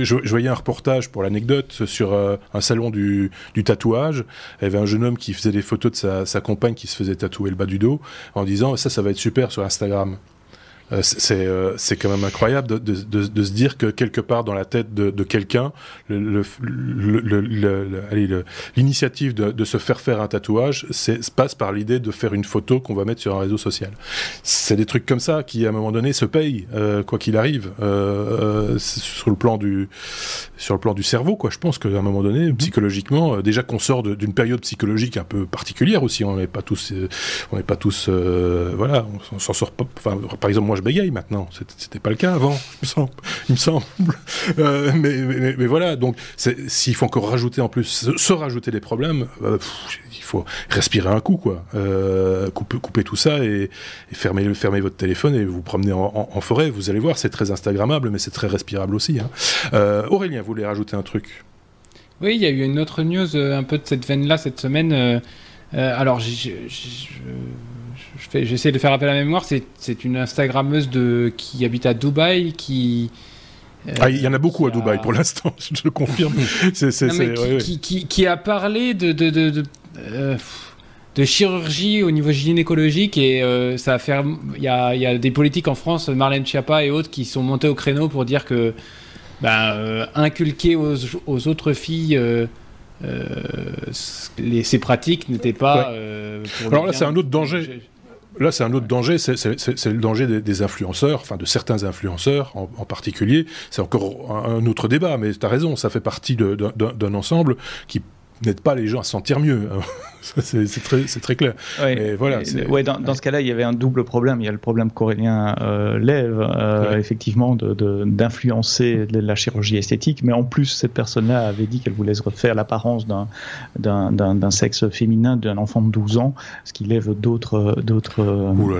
je, voyais un reportage pour l'anecdote sur un salon du, du, tatouage. Il y avait un jeune homme qui faisait des photos de sa, sa compagne qui se faisait tatouer le bas du dos en disant ça, ça va être super sur Instagram. Euh, c'est euh, c'est quand même incroyable de, de, de, de, se dire que quelque part dans la tête de, de quelqu'un, l'initiative le, de, se faire faire un tatouage passe par l'idée de faire une photo qu'on va mettre sur un réseau social. C'est des trucs comme ça qui, à un moment donné, se payent, euh, quoi qu'il arrive, sur le plan du sur le plan du cerveau, quoi. Je pense qu'à un moment donné, mhm. psychologiquement, déjà qu'on sort d'une période psychologique un peu particulière aussi, on n'est pas tous, on n'est pas tous, voilà, on, s'en sort pas. Enfin, par exemple, moi je bégaye maintenant. C'était pas le cas avant, il me semble. Euh, mais, voilà, donc s'il faut encore rajouter en plus, se, rajouter des problèmes, euh, il faut respirer un coup, quoi. Euh, couper, tout ça et, fermer, fermer votre téléphone et vous promener en, forêt. Vous allez voir, c'est très Instagrammable, mais c'est très respirable aussi. Hein. Aurélien, vous voulez rajouter un truc? Oui, il y a eu une autre news un peu de cette veine-là cette semaine. alors, j'essaie de faire appel à la mémoire, c'est une Instagrammeuse de, qui habite à Dubaï, qui... ah, il y en a beaucoup à Dubaï pour l'instant, je le confirme. qui, a parlé de, de, de, euh, de, chirurgie au niveau gynécologique et euh, ça a fait. Il y a, y a, des politiques en France, Marlène Schiappa et autres, qui sont montés au créneau pour dire que ben, euh, inculquer aux, aux, autres filles les, ces pratiques n'étaient pas. Alors là, c'est un autre danger. Là, c'est un autre danger, c'est le danger des, influenceurs, enfin de certains influenceurs en, particulier. C'est encore un, autre débat, mais tu as raison, ça fait partie d'un ensemble qui n'aide pas les gens à se sentir mieux. c'est très, très, clair. voilà, ouais, dans, dans, ce cas-là, il y avait un double problème. Il y a le problème qu'Aurélien euh, lève, euh, effectivement, d'influencer de, la chirurgie esthétique, mais en plus, cette personne-là avait dit qu'elle voulait refaire l'apparence d'un sexe féminin d'un enfant de 12 ans, ce qui lève d'autres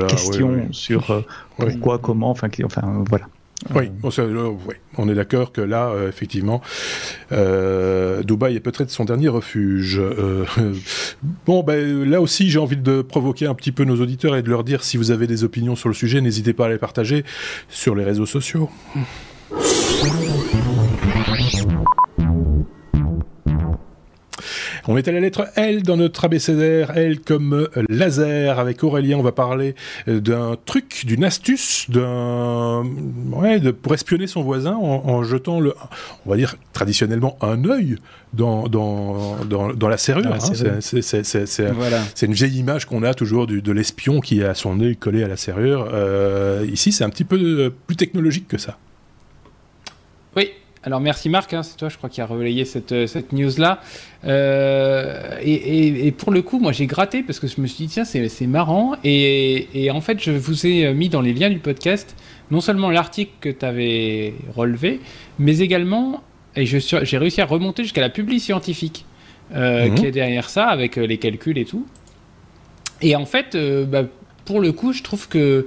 questions sur euh, pourquoi, comment, enfin, enfin voilà. Oui, euh, on est d'accord que là, euh, effectivement, euh, Dubaï est peut-être son dernier refuge. bon, ben, là aussi, j'ai envie de provoquer un petit peu nos auditeurs et de leur dire si vous avez des opinions sur le sujet, n'hésitez pas à les partager sur les réseaux sociaux. On est à la lettre L dans notre abécédaire, L comme euh, laser. Avec Aurélien, on va parler euh, d'un truc, d'une astuce, d'un ouais, de, pour espionner son voisin en, jetant le, on va dire traditionnellement un œil dans dans, dans, la serrure. Hein. C'est une vieille image qu'on a toujours du, de l'espion qui a son œil collé à la serrure. Euh, ici, c'est un petit peu plus technologique que ça. Oui, alors merci Marc, hein, c'est toi je crois qui a relayé cette, euh, cette news-là. Euh, et, pour le coup, moi j'ai gratté parce que je me suis dit tiens c'est marrant. Et, en fait je vous ai mis dans les liens du podcast non seulement l'article que tu avais relevé, mais également, et j'ai réussi à remonter jusqu'à la publi scientifique euh, mhm. qui est derrière ça avec les calculs et tout. Et en fait, bah, pour le coup, je trouve que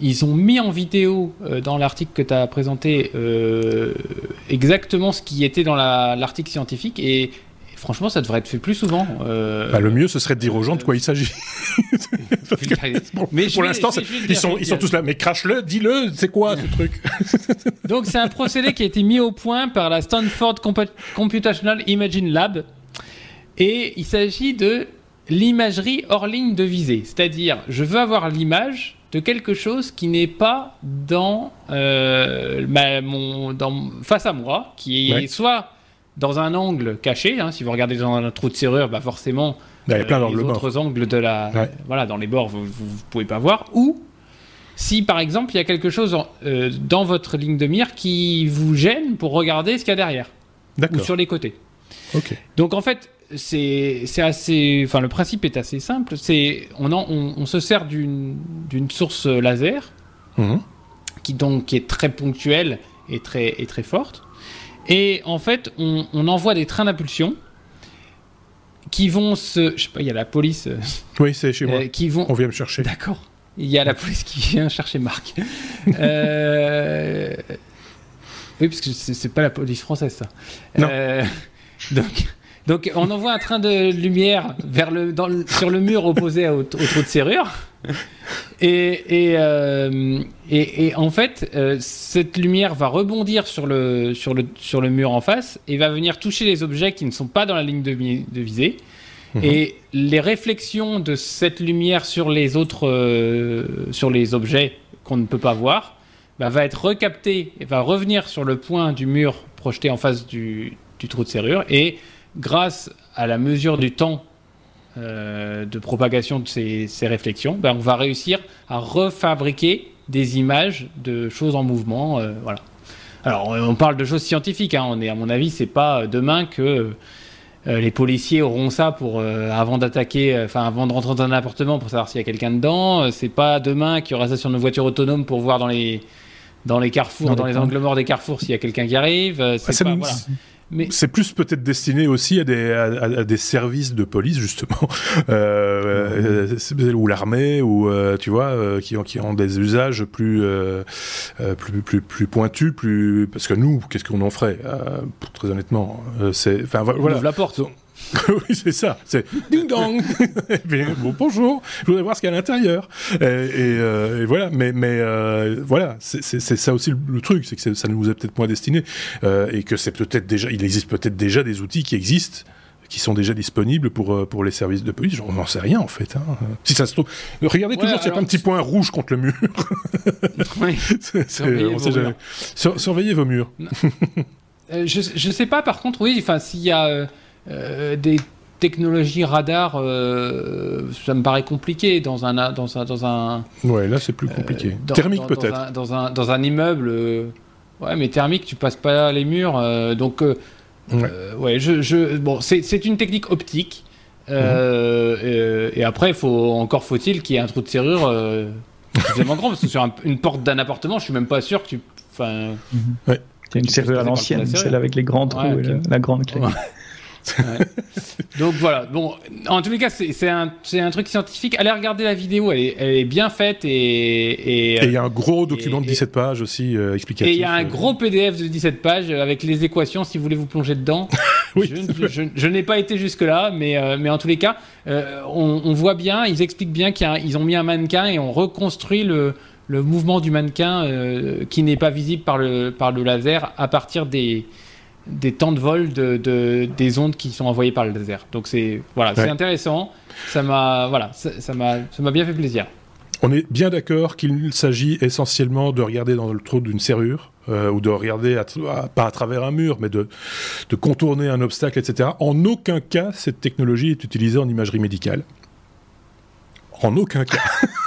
ils ont mis en vidéo euh, dans l'article que tu as présenté euh, exactement ce qui était dans l'article scientifique et, franchement ça devrait être fait plus souvent. Euh, bah, le mieux ce serait de dire aux gens de quoi il s'agit. mais pour l'instant ils, sont, ils sont tous là mais crache-le, dis-le, c'est quoi ce truc? Donc c'est un procédé qui a été mis au point par la Stanford Computational Imaging Lab et il s'agit de l'imagerie hors ligne de visée. C'est-à-dire je veux avoir l'image de quelque chose qui n'est pas dans, euh, mon, dans, face à moi, qui est soit dans un angle caché. Hein, si vous regardez dans un trou de serrure, bah forcément, il y a plein euh, les autres angles de la, voilà, dans les bords, vous, ne pouvez pas voir. Ou si par exemple il y a quelque chose euh, dans votre ligne de mire qui vous gêne pour regarder ce qu'il y a derrière ou sur les côtés. Donc en fait, c'est assez. Enfin, le principe est assez simple. C'est on, on, se sert d'une source laser mhm. qui donc qui est très ponctuelle et très et très forte. Et en fait, on, envoie des trains d'impulsion qui vont se. Je sais pas, il y a la police. Euh, oui, c'est chez moi. Euh, qui vont. On vient me chercher. D'accord. Il y a la police qui vient chercher Marc. euh... Oui, parce que c'est pas la police française, ça. Non. Donc. Donc on envoie un train de lumière vers le, sur le mur opposé au, trou de serrure. Et, et, euh, et, en fait, euh, cette lumière va rebondir sur le, sur, le, sur le mur en face et va venir toucher les objets qui ne sont pas dans la ligne de, de visée. Mhm. Et les réflexions de cette lumière sur les autres, euh, sur les objets qu'on ne peut pas voir, bah, va être recaptée et va revenir sur le point du mur projeté en face du, trou de serrure. Et grâce à la mesure du temps euh, de propagation de ces, réflexions, bah, on va réussir à refabriquer des images de choses en mouvement. Euh, voilà. Alors, on parle de choses scientifiques. Hein. On est, à mon avis, c'est pas demain que euh, les policiers auront ça pour euh, avant d'attaquer, euh, enfin avant de rentrer dans un appartement pour savoir s'il y a quelqu'un dedans. c'est pas demain qu'il y aura ça sur nos voitures autonomes pour voir dans les dans les carrefours, dans, les angles morts des carrefours s'il y a quelqu'un qui arrive. C'est pas, voilà. Mais... C'est plus peut-être destiné aussi à des, à, des services de police justement, euh, euh ou l'armée, ou euh, tu vois, euh, qui, ont, qui ont des usages plus, plus, plus, plus pointus, plus parce que nous, qu'est-ce qu'on en ferait Très honnêtement, c'est, enfin voilà. la porte. oui, c'est ça. C'est ding dong. bon, bonjour. Je voudrais voir ce qu'il y a à l'intérieur. Et, euh, voilà. Mais, mais euh, voilà, c'est ça aussi le, truc, c'est que ça ne nous est peut-être moins destiné euh, et que c'est peut-être déjà, il existe peut-être déjà des outils qui existent qui sont déjà disponibles pour, pour les services de police. On n'en sait rien en fait. Hein. Si ça se trouve, regardez toujours s'il n'y a pas un petit point rouge contre le mur. oui. Surveillez, vos murs. surveillez vos murs. je ne sais pas par contre, oui, enfin s'il y a des technologies radar, euh, ça me paraît compliqué dans un dans un dans un. Ouais, là c'est plus compliqué. thermique peut-être. Dans, un, dans un immeuble, ouais, mais thermique, tu passes pas les murs, donc. Ouais. je, je, bon, c'est une technique optique. Mhm. et, après, faut, encore faut-il qu'il y ait un trou de serrure suffisamment grand, parce que sur une porte d'un appartement, je suis même pas sûr que tu. Enfin. Ouais. une serrure à l'ancienne, celle avec les grands trous et la, grande clé. Donc voilà. Bon, en tous les cas, c'est un, un, truc scientifique. Allez regarder la vidéo, elle est, elle est bien faite et. Et il y a un gros document de 17 pages aussi euh, explicatif. Et il y a un euh. gros PDF de 17 pages avec les équations si vous voulez vous plonger dedans. oui, je, n'ai pas été jusque-là, mais, euh, mais en tous les cas, on, voit bien, ils expliquent bien qu'ils ont mis un mannequin et on reconstruit le, le mouvement du mannequin qui n'est pas visible par le, par le laser à partir des des temps de vol de, des ondes qui sont envoyées par le laser. Donc c'est voilà, c'est intéressant. Ça m'a voilà, ça m'a ça m'a bien fait plaisir. On est bien d'accord qu'il s'agit essentiellement de regarder dans le trou d'une serrure euh, ou de regarder pas à travers un mur, mais de, de contourner un obstacle, etc. En aucun cas, cette technologie est utilisée en imagerie médicale. En aucun cas.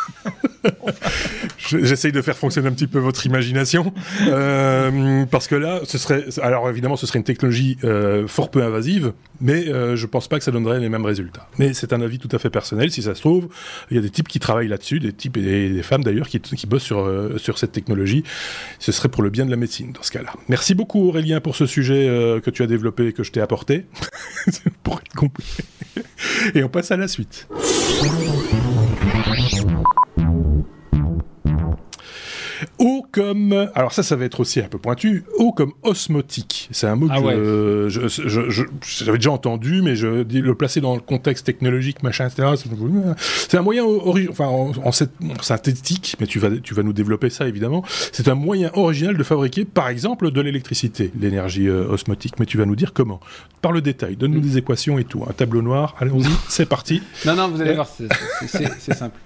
J'essaye de faire fonctionner un petit peu votre imagination, euh, parce que là, ce serait, alors évidemment, ce serait une technologie euh, fort peu invasive, mais euh, je pense pas que ça donnerait les mêmes résultats. Mais c'est un avis tout à fait personnel. Si ça se trouve, il y a des types qui travaillent là-dessus, des types et des, femmes d'ailleurs qui, qui, bossent sur sur cette technologie. Ce serait pour le bien de la médecine dans ce cas-là. Merci beaucoup Aurélien pour ce sujet que tu as développé et que je t'ai apporté pour être complet. Et on passe à la suite. Comme, alors ça, ça va être aussi un peu pointu, O comme osmotique. C'est un mot que ah j'avais déjà entendu, mais je le placer dans le contexte technologique, machin, etc. C'est un moyen, enfin, en, synthétique, mais tu vas, tu vas nous développer ça évidemment. C'est un moyen original de fabriquer, par exemple, de l'électricité, l'énergie euh, osmotique. Mais tu vas nous dire comment. Par le détail, donne-nous des équations et tout. Un tableau noir, allons-y, c'est parti. Non, non, vous allez voir, c'est simple.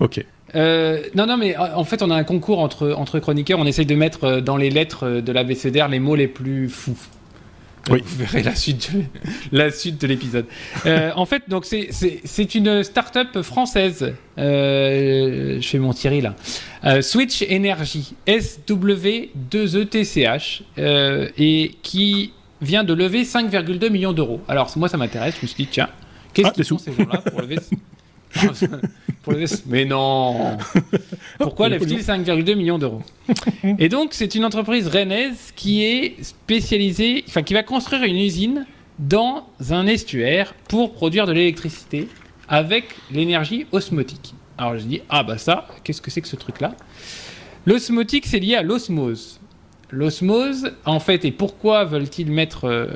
ok. Euh, non, non, mais en fait, on a un concours entre, entre chroniqueurs. On essaye de mettre euh, dans les lettres euh, de la BCDR les mots les plus fous. Oui. Vous verrez la suite de, la suite de l'épisode. en fait, donc c'est une start-up française. je fais mon Thierry là. Switch Energy, SW2ETCH, et qui vient de lever 5,2 millions d'euros. Alors moi, ça m'intéresse. Je me suis dit tiens, qu'est-ce ah, qu'ils font ces gens-là pour lever Mais non Pourquoi lève-t-il 5,2 millions d'euros Et donc, c'est une entreprise rennaise qui est spécialisée, enfin, qui va construire une usine dans un estuaire pour produire de l'électricité avec l'énergie osmotique. Alors, je dis, ah bah ça, qu'est-ce que c'est que ce truc-là? L'osmotique, c'est lié à l'osmose. L'osmose, en fait, et pourquoi veulent-ils mettre euh,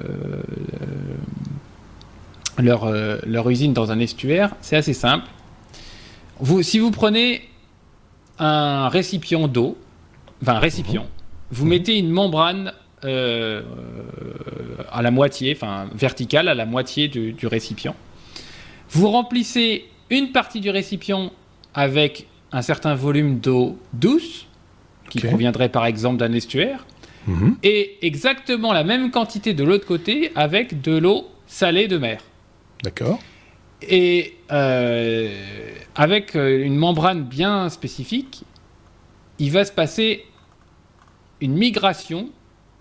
leur, euh, leur usine dans un estuaire, c'est assez simple. Vous, si vous prenez un récipient d'eau, enfin un récipient, vous mettez une membrane euh, à la moitié, enfin verticale à la moitié du, récipient. Vous remplissez une partie du récipient avec un certain volume d'eau douce, qui proviendrait par exemple d'un estuaire, Mhm. et exactement la même quantité de l'autre côté avec de l'eau salée de mer. D'accord. Et euh, avec euh, une membrane bien spécifique, il va se passer une migration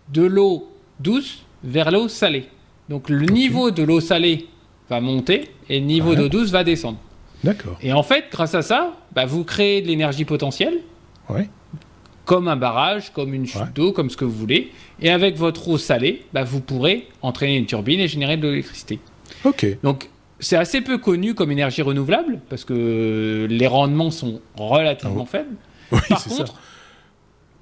de l'eau douce vers l'eau salée. Donc le niveau de l'eau salée va monter et le niveau Ouais. d'eau douce va descendre. D'accord. Et en fait, grâce à ça, bah, vous créez de l'énergie potentielle, Ouais. comme un barrage, comme une chute Ouais. d'eau, comme ce que vous voulez. Et avec votre eau salée, bah, vous pourrez entraîner une turbine et générer de l'électricité. Ok. Donc, c'est assez peu connu comme énergie renouvelable parce que les rendements sont relativement faibles. Oui, Par ça. contre,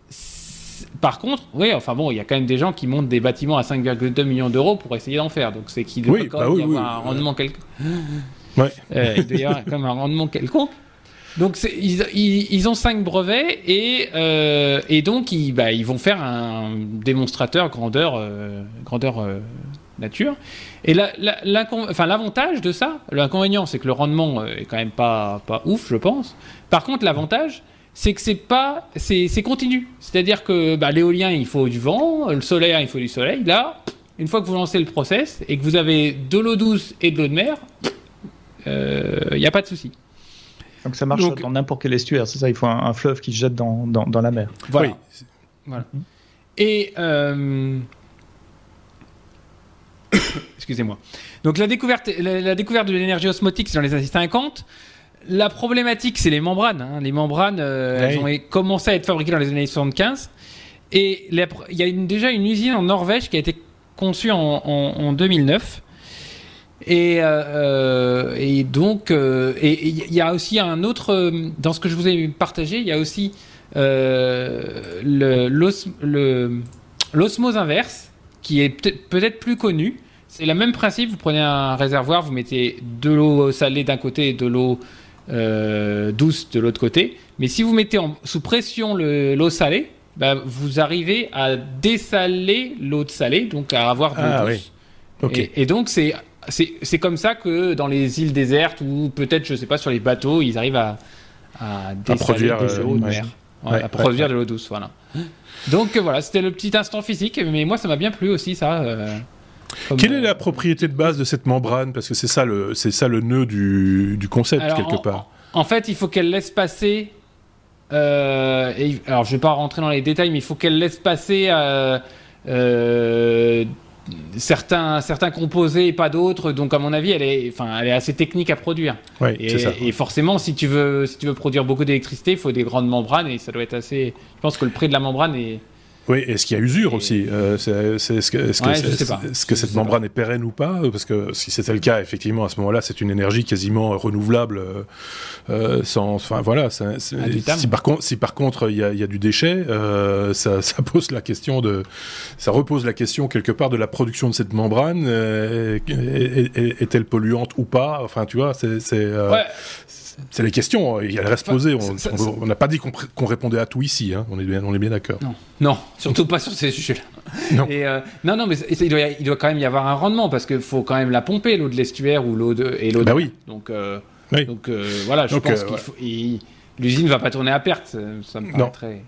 c'est- par contre, oui, enfin bon, il y a quand même des gens qui montent des bâtiments à 5,2 millions d'euros pour essayer d'en faire. Donc, c'est qu'il doit Oui, quand bah même oui, y avoir un rendement quelconque. Ouais. Euh, il doit y avoir quand même un rendement quelconque. Donc ils, ils- ils ont cinq brevets et, euh, et donc ils, bah, ils vont faire un démonstrateur grandeur, euh, grandeur euh, nature. Et la- la- l'incon- enfin, l'avantage de ça, l'inconvénient c'est que le rendement euh, est quand même pas, pas ouf, je pense. Par contre, l'avantage c'est que c'est pas c'est continu. C'est-à-dire que bah, l'éolien il faut du vent, le solaire il faut du soleil. Là, une fois que vous lancez le process et que vous avez de l'eau douce et de l'eau de mer, il n'y a pas de souci. Donc ça marche Donc- dans n'importe quel estuaire, c'est ça, il faut un, un fleuve qui se jette dans, dans, dans la mer. Voilà. Oui. Voilà. Et euh, excusez-moi. Donc la découverte, la, la découverte de l'énergie osmotique, c'est dans les années 50. La problématique, c'est les membranes. hein. Les membranes, euh, elles ont commencé à être fabriquées dans les années 75. Et la pr- il y a une- déjà une usine en Norvège qui a été conçue en, en- en 2009. Et, euh, euh, et donc, euh, et et il y a aussi un autre, euh, dans ce que je vous ai partagé, il y a aussi euh, le- l'os- le- l'osmose inverse, qui est peut-être peut-être plus connu. C'est le même principe, vous prenez un réservoir, vous mettez de l'eau salée d'un côté et de l'eau euh, douce de l'autre côté. Mais si vous mettez en- sous pression le- l'eau salée, bah, vous arrivez à dessaler l'eau de salée, donc à avoir de l'eau Ah, douce. oui. Et, et donc, c'est, comme ça que dans les îles désertes ou peut-être, je sais pas, sur les bateaux, ils arrivent à, produire, de euh, l'eau de ouais. mer. Ouais, Ouais, à produire ouais, de l'eau douce, voilà. Donc voilà, c'était le petit instant physique, mais moi ça m'a bien plu aussi ça. euh, comme, Quelle est euh, la propriété de base de cette membrane? Parce que c'est ça le, c'est ça le nœud du, du concept Alors, quelque en- part. En fait, il faut qu'elle laisse passer. euh, et- alors, je vais pas rentrer dans les détails, mais il faut qu'elle laisse passer euh, euh, certains, certains composés et pas d'autres. Donc, à mon avis, elle est, enfin, elle est assez technique à produire. Oui, Et, c'est ça. et forcément, si tu veux, si tu veux produire beaucoup d'électricité, il faut des grandes membranes et ça doit être assez. Je pense que le prix de la membrane est. Oui, est-ce qu'il y a usure Et- aussi Euh, Est-ce que, Ouais, cette pas. membrane est pérenne ou pas Parce que si c'était le cas, effectivement, à ce moment-là, c'est une énergie quasiment renouvelable. euh, euh, sans, enfin voilà. ça- si, par contre, si par contre il y a, il y a du déchet, euh, ça, ça pose la question de, ça repose la question quelque part de la production de cette membrane. est- est- est- Est-elle polluante ou pas Enfin, tu vois, c'est Ouais. C'est les questions. Il y a reste Enfin, posé. On n'a pas dit qu'on répondait à tout ici. Hein. On est bien, on est bien d'accord. Non, non, surtout pas sur ces sujets-là. Non. Et, euh, non, non, mais il doit, il doit quand même y avoir un rendement parce qu'il faut quand même la pomper l'eau de l'estuaire ou l'eau de et l'eau. Bah de- oui. Donc, euh, Oui. donc euh, voilà, je Donc, pense euh, qu'il faut. il- L'usine va pas tourner à perte, ça, ça me Non. paraît très.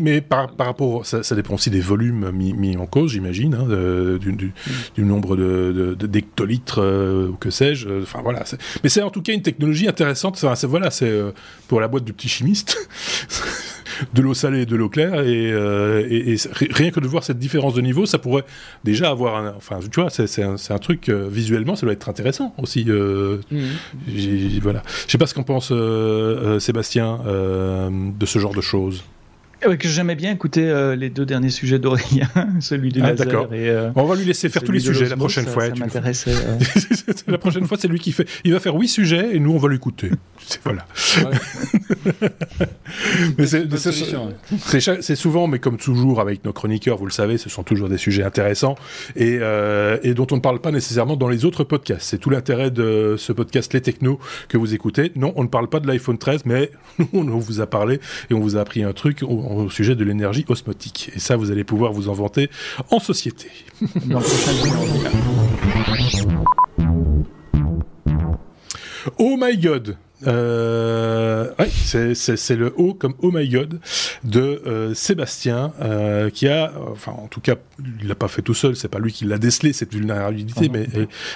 Mais, par, par rapport, ça, ça dépend aussi des volumes mis, mis en cause, j'imagine, hein, de- du, du- du nombre de, d'hectolitres euh, ou que sais-je. euh, Enfin voilà. Mais c'est en tout cas une technologie intéressante. Enfin, voilà, c'est euh, pour la boîte du petit chimiste. de l'eau salée et de l'eau claire et, euh, et- et rien que de voir cette différence de niveau ça pourrait déjà avoir un, enfin tu vois c'est, un, un truc euh, visuellement ça doit être intéressant aussi euh, j'ai- voilà. Je sais pas ce qu'en pense euh, Sébastien de ce genre de choses Ouais, que j'aimais bien écouter euh, les deux derniers sujets d'Aurélien, celui du Ah, laser et euh, On va lui laisser faire tous les sujets la prochaine ça- fois. Ça m'intéressait. euh. la prochaine fois, c'est lui qui fait. Il va faire huit sujets et nous, on va l'écouter. C'est- Voilà. Ouais. Mais c'est- souvent, mais comme toujours avec nos chroniqueurs, vous le savez, ce sont toujours des sujets intéressants et, euh, et dont on ne parle pas nécessairement dans les autres podcasts. C'est tout l'intérêt de ce podcast Les Technos que vous écoutez. Non, on ne parle pas de l'iPhone 13, mais on vous a parlé et on vous a appris un truc au sujet de l'énergie osmotique. Et ça, vous allez pouvoir vous en vanter en société. Dans le prochain numéro. Oh my god euh, ouais, c'est le O comme Oh my God de euh, Sébastien euh, qui a, enfin en tout cas, il l'a pas fait tout seul, c'est pas lui qui l'a décelé cette vulnérabilité, ah mais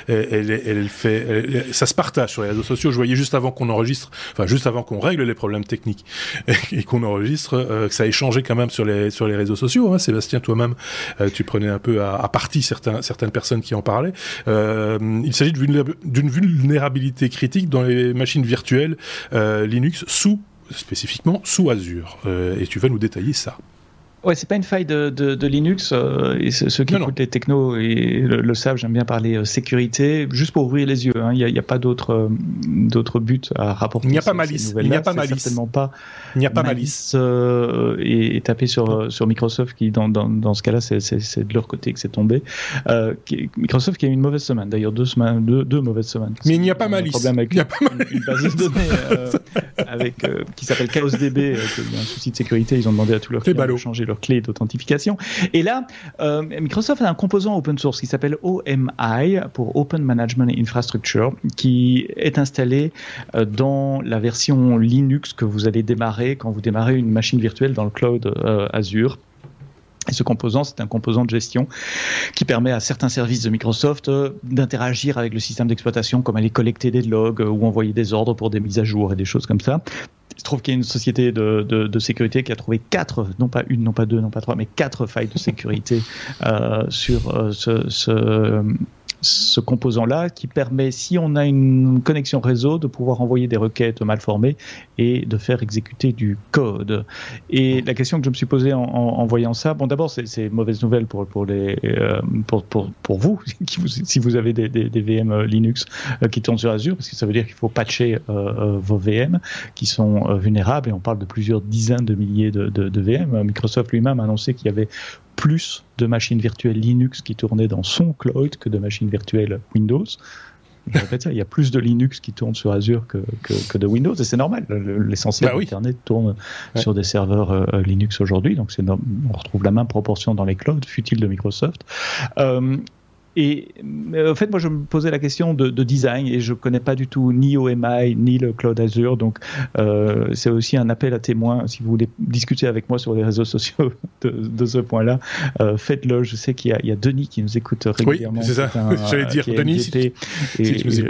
elle, elle, elle, fait, ça se partage sur les réseaux sociaux. Je voyais juste avant qu'on enregistre, enfin juste avant qu'on règle les problèmes techniques et, qu'on enregistre, euh, que ça a échangé quand même sur les sur les réseaux sociaux. Hein, Sébastien, toi-même, euh, tu prenais un peu à, à partie certains, certaines personnes qui en parlaient. il s'agit d'une vulnérabilité critique dans les machines virtuelles euh, Linux sous spécifiquement sous Azure. Euh, et tu vas nous détailler ça. Ouais, c'est pas une faille de, de, de Linux. Euh, et ceux qui écoutent les technos et le, savent, j'aime bien parler euh, sécurité, juste pour ouvrir les yeux. Hein. Il n'y a, a, pas d'autre euh, d'autres buts à rapporter. Il n'y a pas malice. Il n'y a pas malice. Certainement pas. Il n'y a pas malice. Euh, et, et taper sur sur Microsoft qui dans dans, dans ce cas-là c'est de leur côté que c'est tombé. Qui, Microsoft qui a eu une mauvaise semaine. D'ailleurs deux semaines deux, deux mauvaises semaines. Mais il n'y a pas malice. Problème avec il n'y a pas malice. Une, base de données avec qui s'appelle ChaosDB. il y a un souci de sécurité. Ils ont demandé à tous leurs clients de changer leur clé d'authentification. Et là, euh, Microsoft a un composant open source qui s'appelle OMI pour Open Management Infrastructure, qui est installé euh, dans la version Linux que vous allez démarrer quand vous démarrez une machine virtuelle dans le cloud euh, Azure. Et ce composant, c'est un composant de gestion qui permet à certains services de Microsoft d'interagir avec le système d'exploitation, comme aller collecter des logs ou envoyer des ordres pour des mises à jour et des choses comme ça. Trouve qu'il y a une société de, de, sécurité qui a trouvé quatre, non pas une, non pas deux, non pas trois, mais quatre failles de sécurité euh, sur euh, ce, ce composant-là qui permet, si on a une connexion réseau, de pouvoir envoyer des requêtes mal formées et de faire exécuter du code. Et la question que je me suis posée en, voyant ça, bon d'abord c'est mauvaise nouvelle pour, pour, les, euh, pour, pour, pour vous, si vous avez des, VM euh, Linux euh, qui tournent sur Azure, parce que ça veut dire qu'il faut patcher vos VM qui sont vulnérables, et on parle de plusieurs dizaines de milliers de, de VM. Microsoft lui-même a annoncé qu'il y avait plus de machines virtuelles Linux qui tournaient dans son cloud que de machines virtuelles Windows. Je répète ça, il y a plus de Linux qui tournent sur Azure que, que, que de Windows, et c'est normal. L'essentiel bah oui. d'Internet tourne ouais. sur des serveurs euh, Linux aujourd'hui, donc on retrouve la même proportion dans les clouds, fut-il de Microsoft. Euh, et en fait, moi, je me posais la question de, de, design et je connais pas du tout ni OMI ni le Cloud Azure. Donc, euh, c'est aussi un appel à témoins. Si vous voulez discuter avec moi sur les réseaux sociaux de, de ce point-là, euh, faites-le. Je sais qu'il y, y, a Denis qui nous écoute régulièrement. Oui, c'est ça. J'allais dire Denis. Si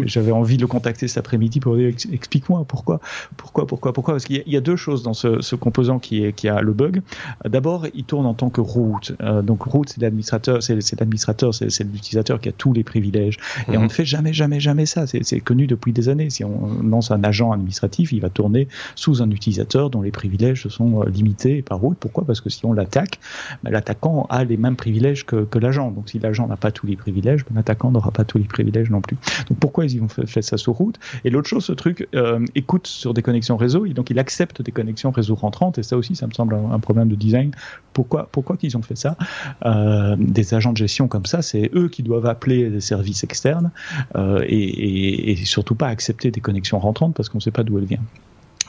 j'avais envie de le contacter cet après-midi pour dire explique-moi pourquoi, pourquoi, pourquoi, pourquoi. Parce qu'il y, y, a deux choses dans ce, ce, composant qui, est, qui a le bug. D'abord, il tourne en tant que root. Euh, donc, root, c'est l'administrateur, c'est l'administrateur, c'est l'utilisateur qui a tous les privilèges. Et mmh. on ne fait jamais, jamais, jamais ça. C'est connu depuis des années. Si on lance un agent administratif, il va tourner sous un utilisateur dont les privilèges sont euh, limités par route. Pourquoi? Parce que si on l'attaque, ben, l'attaquant a les mêmes privilèges que, que l'agent. Donc si l'agent n'a pas tous les privilèges, ben, l'attaquant n'aura pas tous les privilèges non plus. Donc pourquoi ils ont fait, fait ça sous route? Et l'autre chose, ce truc euh, écoute sur des connexions réseau, et donc il accepte des connexions réseau rentrantes. Et ça aussi, ça me semble un, un problème de design. Pourquoi, pourquoi qu'ils ont fait ça? Euh, Des agents de gestion comme ça, c'est eux qui doivent appeler des services externes euh, et, surtout pas accepter des connexions rentrantes parce qu'on ne sait pas d'où elles viennent.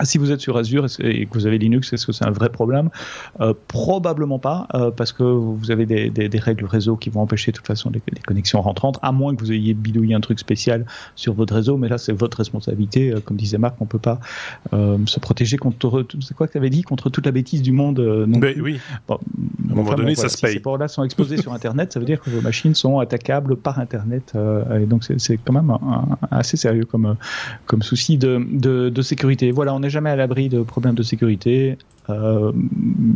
Si vous êtes sur Azure et que vous avez Linux, est-ce que c'est un vrai problème? Euh, Probablement pas, euh, parce que vous avez des, des, des, règles réseau qui vont empêcher de toute façon les, les, connexions rentrantes, à moins que vous ayez bidouillé un truc spécial sur votre réseau, mais là c'est votre responsabilité. Euh, comme disait Marc, on peut pas euh, se protéger contre, c'est quoi que tu avais dit, contre toute la bêtise du monde non ben, Oui. Bon, à un moment donné, bon, voilà, ça se paye. Ces ports-là sont exposés sur Internet, ça veut dire que vos machines sont attaquables par Internet, et donc c'est quand même un, un, assez sérieux comme, comme souci de, de, de sécurité. Voilà, on jamais à l'abri de problèmes de sécurité. Euh,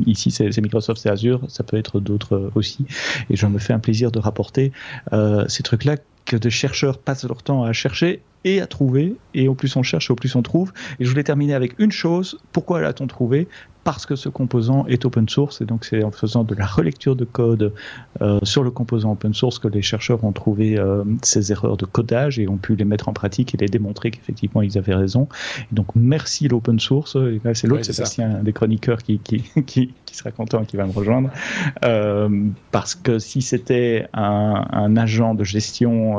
ici, c'est Microsoft, c'est Azure, ça peut être d'autres aussi. Et je me fais un plaisir de rapporter euh, ces trucs-là que des chercheurs passent leur temps à chercher et à trouver. Et au plus on cherche, au plus on trouve. Et je voulais terminer avec une chose. Pourquoi l'a-t-on trouvé? Parce que ce composant est open source et donc c'est en faisant de la relecture de code euh, sur le composant open source que les chercheurs ont trouvé euh, ces erreurs de codage et ont pu les mettre en pratique et les démontrer qu'effectivement ils avaient raison. Et donc merci l'open source. Et là c'est l'autre, ouais, Sébastien, un des chroniqueurs qui, qui, qui, qui, sera content et qui va me rejoindre. Euh, parce que si c'était un, un, agent de gestion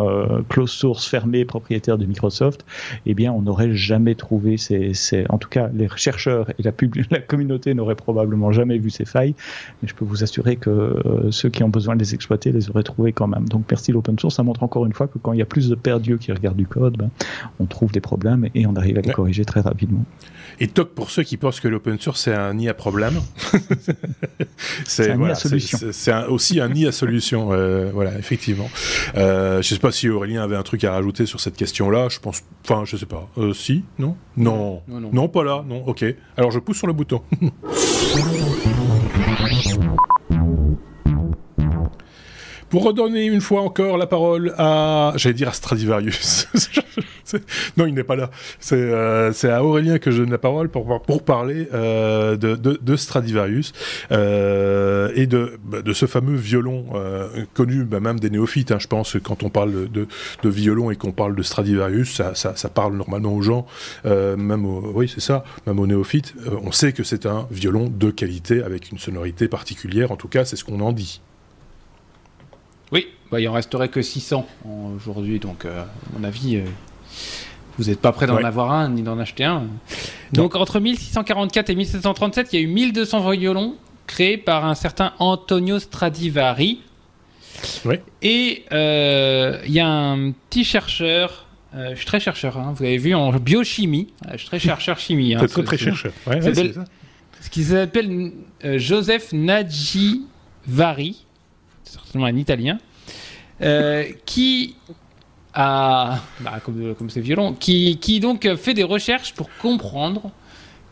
close source fermé propriétaire de Microsoft, eh bien on n'aurait jamais trouvé ces, ces, en tout cas les chercheurs et la, pub, la communauté n'aurait probablement jamais vu ces failles, mais je peux vous assurer que euh, ceux qui ont besoin de les exploiter les auraient trouvés quand même. Donc merci l'open source, ça montre encore une fois que quand il y a plus de perdus qui regardent du code, ben, on trouve des problèmes et on arrive à les corriger très rapidement. Et toc pour ceux qui pensent que l'open source c'est un nid à problème. c'est aussi un nid à solution. Euh, voilà, effectivement. Euh, je sais pas si Aurélien avait un truc à rajouter sur cette question-là. Je pense, enfin, je sais pas. Euh, si, non, non, non, non, pas là, non. Ok. Alors je pousse sur le bouton. Pour redonner une fois encore la parole à, j'allais dire à Stradivarius. non, il n'est pas là. Euh, c'est à Aurélien que je donne la parole pour, pour parler euh, de, de, de, Stradivarius euh, et de, bah, de ce fameux violon euh, connu bah, même des néophytes. Hein, je pense quand on parle de, de violon et qu'on parle de Stradivarius, ça, ça, ça, parle normalement aux gens, euh, même aux, oui c'est ça, même aux néophytes. on sait que c'est un violon de qualité avec une sonorité particulière. En tout cas, c'est ce qu'on en dit. Oui, bah, il en resterait que 600 aujourd'hui, donc euh, à mon avis, euh, vous n'êtes pas prêt d'en avoir un ni d'en acheter un. Donc entre 1644 et 1737, il y a eu 1200 violons créés par un certain Antonio Stradivari. Oui. Et euh, il y a un petit chercheur, je suis très chercheur, hein, vous avez vu, en biochimie, je suis très chercheur chimie. Hein, très, très chercheur. Ouais, c'est ça. Ce qui s'appelle Joseph Nagivari certainement un Italien, euh, qui a, bah, comme, c'est qui, donc fait des recherches pour comprendre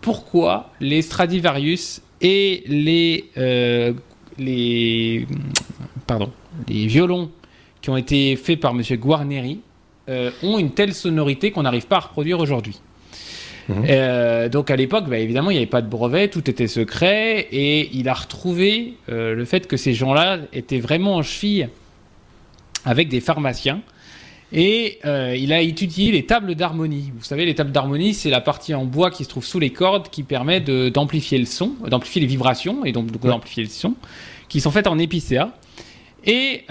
pourquoi les Stradivarius et les, euh, les violons qui ont été faits par M. Guarneri euh, ont une telle sonorité qu'on n'arrive pas à reproduire aujourd'hui. Mhm. Euh, donc à l'époque, bah, évidemment, il n'y avait pas de brevet, tout était secret, et il a retrouvé euh, le fait que ces gens-là étaient vraiment en cheville avec des pharmaciens. Et euh, il a étudié les tables d'harmonie. Vous savez, les tables d'harmonie, c'est la partie en bois qui se trouve sous les cordes qui permet d'amplifier le son, d'amplifier les vibrations et donc d'amplifier le son, qui sont faites en épicéa. Et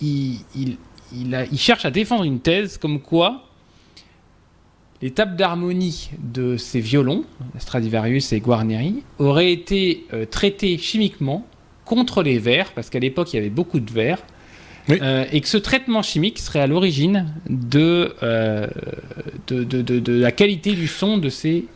il, il, il, cherche à défendre une thèse comme quoi les tables d'harmonie de ces violons, Stradivarius et Guarneri, auraient été euh, traitées chimiquement contre les verres, parce qu'à l'époque il y avait beaucoup de verres, euh, et que ce traitement chimique serait à l'origine euh, de, de, la qualité du son de ces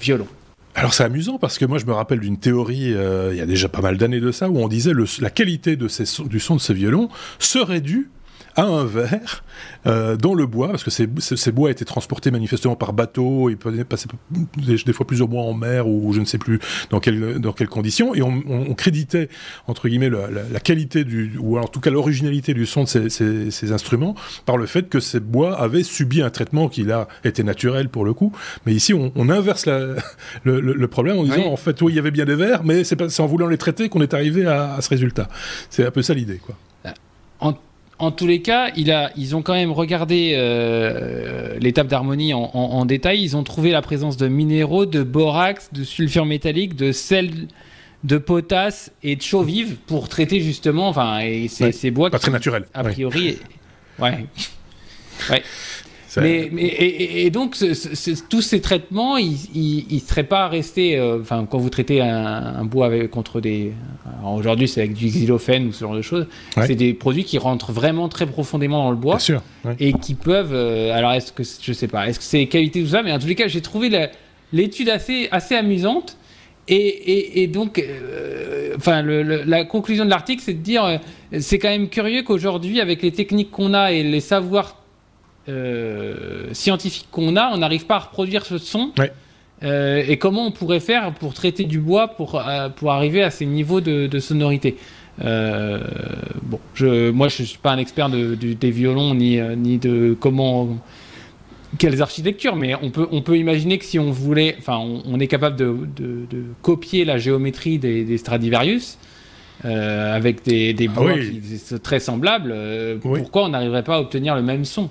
violons. Alors c'est amusant parce que moi je me rappelle d'une théorie il y a déjà pas mal d'années de ça où on disait le, la qualité de ces, du son de ces violons serait due à un verre euh, dans le bois, parce que ces, ces, bois étaient transportés manifestement par bateau, ils pouvaient passer des, des, fois plusieurs mois en mer ou je ne sais plus dans, quel, dans quelles conditions, et on, on, créditait entre guillemets la, la, qualité du, ou en tout cas l'originalité du son de ces, ces, ces, instruments par le fait que ces bois avaient subi un traitement qui là était naturel pour le coup, mais ici on, on inverse la, le, le, problème en disant en fait oui il y avait bien des verres, mais c'est en voulant les traiter qu'on est arrivé à, à ce résultat. C'est un peu ça l'idée quoi. En en tous les cas, il a, ils ont quand même regardé euh, l'étape d'harmonie en, détail. Ils ont trouvé la présence de minéraux, de borax, de sulfure métallique, de sel de potasse et de chaux vive pour traiter justement, enfin, et ces, bois pas très naturel. A priori, ouais. ouais. Mais, mais et, donc, tous ces traitements, ils ne seraient pas restés. Euh, enfin, quand vous traitez un, bois avec, contre des. Aujourd'hui, c'est avec du xylophène ou ce genre de choses. C'est des produits qui rentrent vraiment très profondément dans le bois. Bien sûr. Et qui peuvent. Euh, alors, est-ce que. Je sais pas. Est-ce que c'est qualité ou ça Mais en tous les cas, j'ai trouvé l'étude assez, assez amusante. Et, et, donc, euh, enfin, la conclusion de l'article, c'est de dire, c'est quand même curieux qu'aujourd'hui, avec les techniques qu'on a et les savoirs euh, scientifique qu'on a, on n'arrive pas à reproduire ce son. Euh, et comment on pourrait faire pour traiter du bois pour, euh, pour arriver à ces niveaux de, sonorité? Bon, je, moi je suis pas un expert de, des violons ni, ni de comment quelles architectures, mais on peut, on peut imaginer que si on voulait, enfin, on, est capable de, de, copier la géométrie des, Stradivarius avec des, des ah bois qui sont très semblables. Pourquoi on n'arriverait pas à obtenir le même son?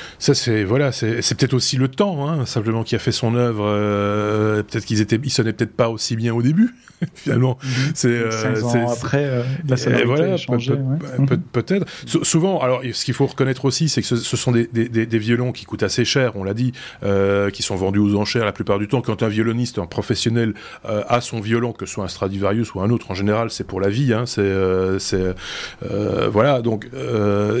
Ça, c'est voilà, c'est peut-être aussi le temps, hein, simplement, qui a fait son œuvre. Euh, peut-être qu'ils étaient, ils sonnaient peut-être pas aussi bien au début, finalement. Mhm. C'est euh, ans après, euh, la sonorité voilà, changé. Peut-être. souvent, alors, ce qu'il faut reconnaître aussi, c'est que ce, ce sont des, des, des, violons qui coûtent assez cher, on l'a dit, euh, qui sont vendus aux enchères la plupart du temps. Quand un violoniste, un professionnel, euh, a son violon, que ce soit un Stradivarius ou un autre, en général, c'est pour la vie. Hein, c'est, c'est voilà. Donc,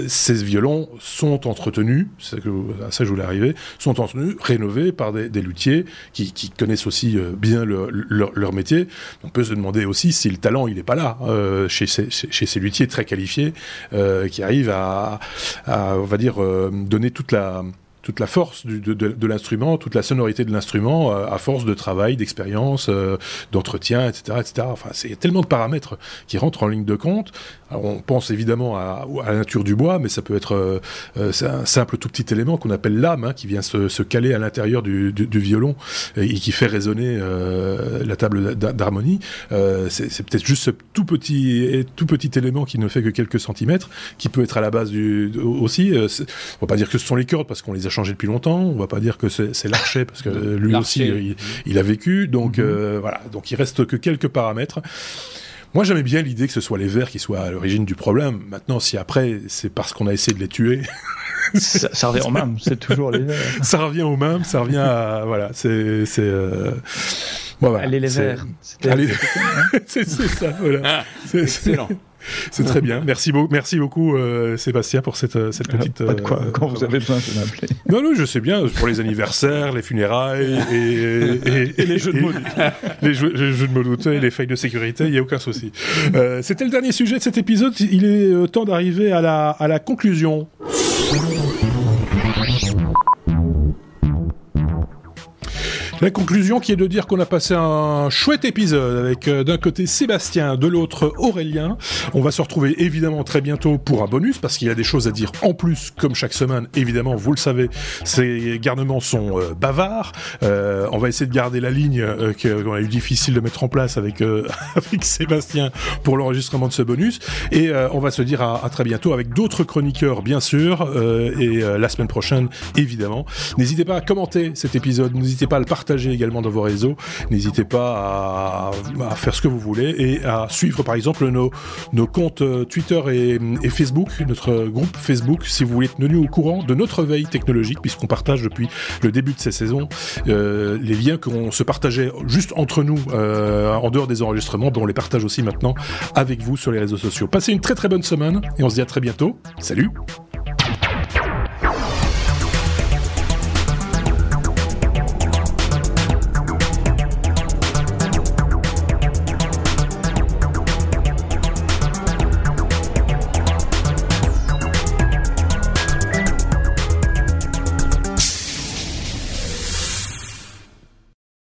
ces violons sont entretenus. C'est que à ça je voulais arriver, sont entretenus, rénovés par des, des luthiers qui, connaissent aussi euh, bien le, leur, métier. On peut se demander aussi si le talent il n'est pas là euh, chez, ces, chez ces luthiers très qualifiés euh, qui arrivent à, on va dire, euh, donner toute la toute la force de, l'instrument, toute la sonorité de l'instrument, euh, à force de travail, d'expérience, euh, d'entretien, etc., etc. Enfin, c'est tellement de paramètres qui rentrent en ligne de compte. On pense évidemment à, la nature du bois, mais ça peut être euh, un simple tout petit élément qu'on appelle l'âme, hein, qui vient se, caler à l'intérieur du, violon et, qui fait résonner la table d'harmonie. c'est peut-être juste ce tout petit, tout petit élément qui ne fait que quelques centimètres, qui peut être à la base aussi. on va pas dire que ce sont les cordes parce qu'on les changé depuis longtemps. On va pas dire que c'est l'archer parce que lui aussi il, il, a vécu. Donc mm -hmm. euh, voilà. Donc il reste que quelques paramètres. Moi, j'aimais bien l'idée que ce soit les verts qui soient à l'origine du problème. Maintenant, si après, c'est parce qu'on a essayé de les tuer. ça, ça, revient au même, c'est toujours les verts. ça revient au même, ça revient à. Voilà, c'est. Euh... Bon, voilà, Allez, les verts. C'est ça, voilà. Ah, excellent. C'est très bien. Merci, beau, merci beaucoup, euh, Sébastien, pour cette, euh, cette petite. Pas de quoi. Euh, Quand vous avez besoin, de m'appeler. Non, non, je sais bien. Pour les anniversaires, les funérailles et, et, et les jeux de mots. les, jeux, les jeux de mots et les failles de sécurité, il n'y a aucun souci. Euh, C'était le dernier sujet de cet épisode. Il est temps d'arriver à la, à la conclusion. La conclusion qui est de dire qu'on a passé un chouette épisode avec euh, d'un côté Sébastien, de l'autre Aurélien. On va se retrouver évidemment très bientôt pour un bonus parce qu'il y a des choses à dire en plus comme chaque semaine. Évidemment, vous le savez, ces garnements sont euh, bavards. Euh, on va essayer de garder la ligne qu'on a eu difficile de mettre en place avec Sébastien pour l'enregistrement de ce bonus. Et on va se dire à, à très bientôt avec d'autres chroniqueurs bien sûr et la semaine prochaine évidemment. N'hésitez pas à commenter cet épisode, n'hésitez pas à le partager également dans vos réseaux. N'hésitez pas à, faire ce que vous voulez et à suivre par exemple nos, comptes euh, Twitter et, et, Facebook, notre groupe Facebook, si vous voulez être tenu au courant de notre veille technologique, puisqu'on partage depuis le début de ces saisons euh, les liens qu'on se partageait juste entre nous euh, en dehors des enregistrements, ben on les partage aussi maintenant avec vous sur les réseaux sociaux. Passez une très très bonne semaine et on se dit à très bientôt. Salut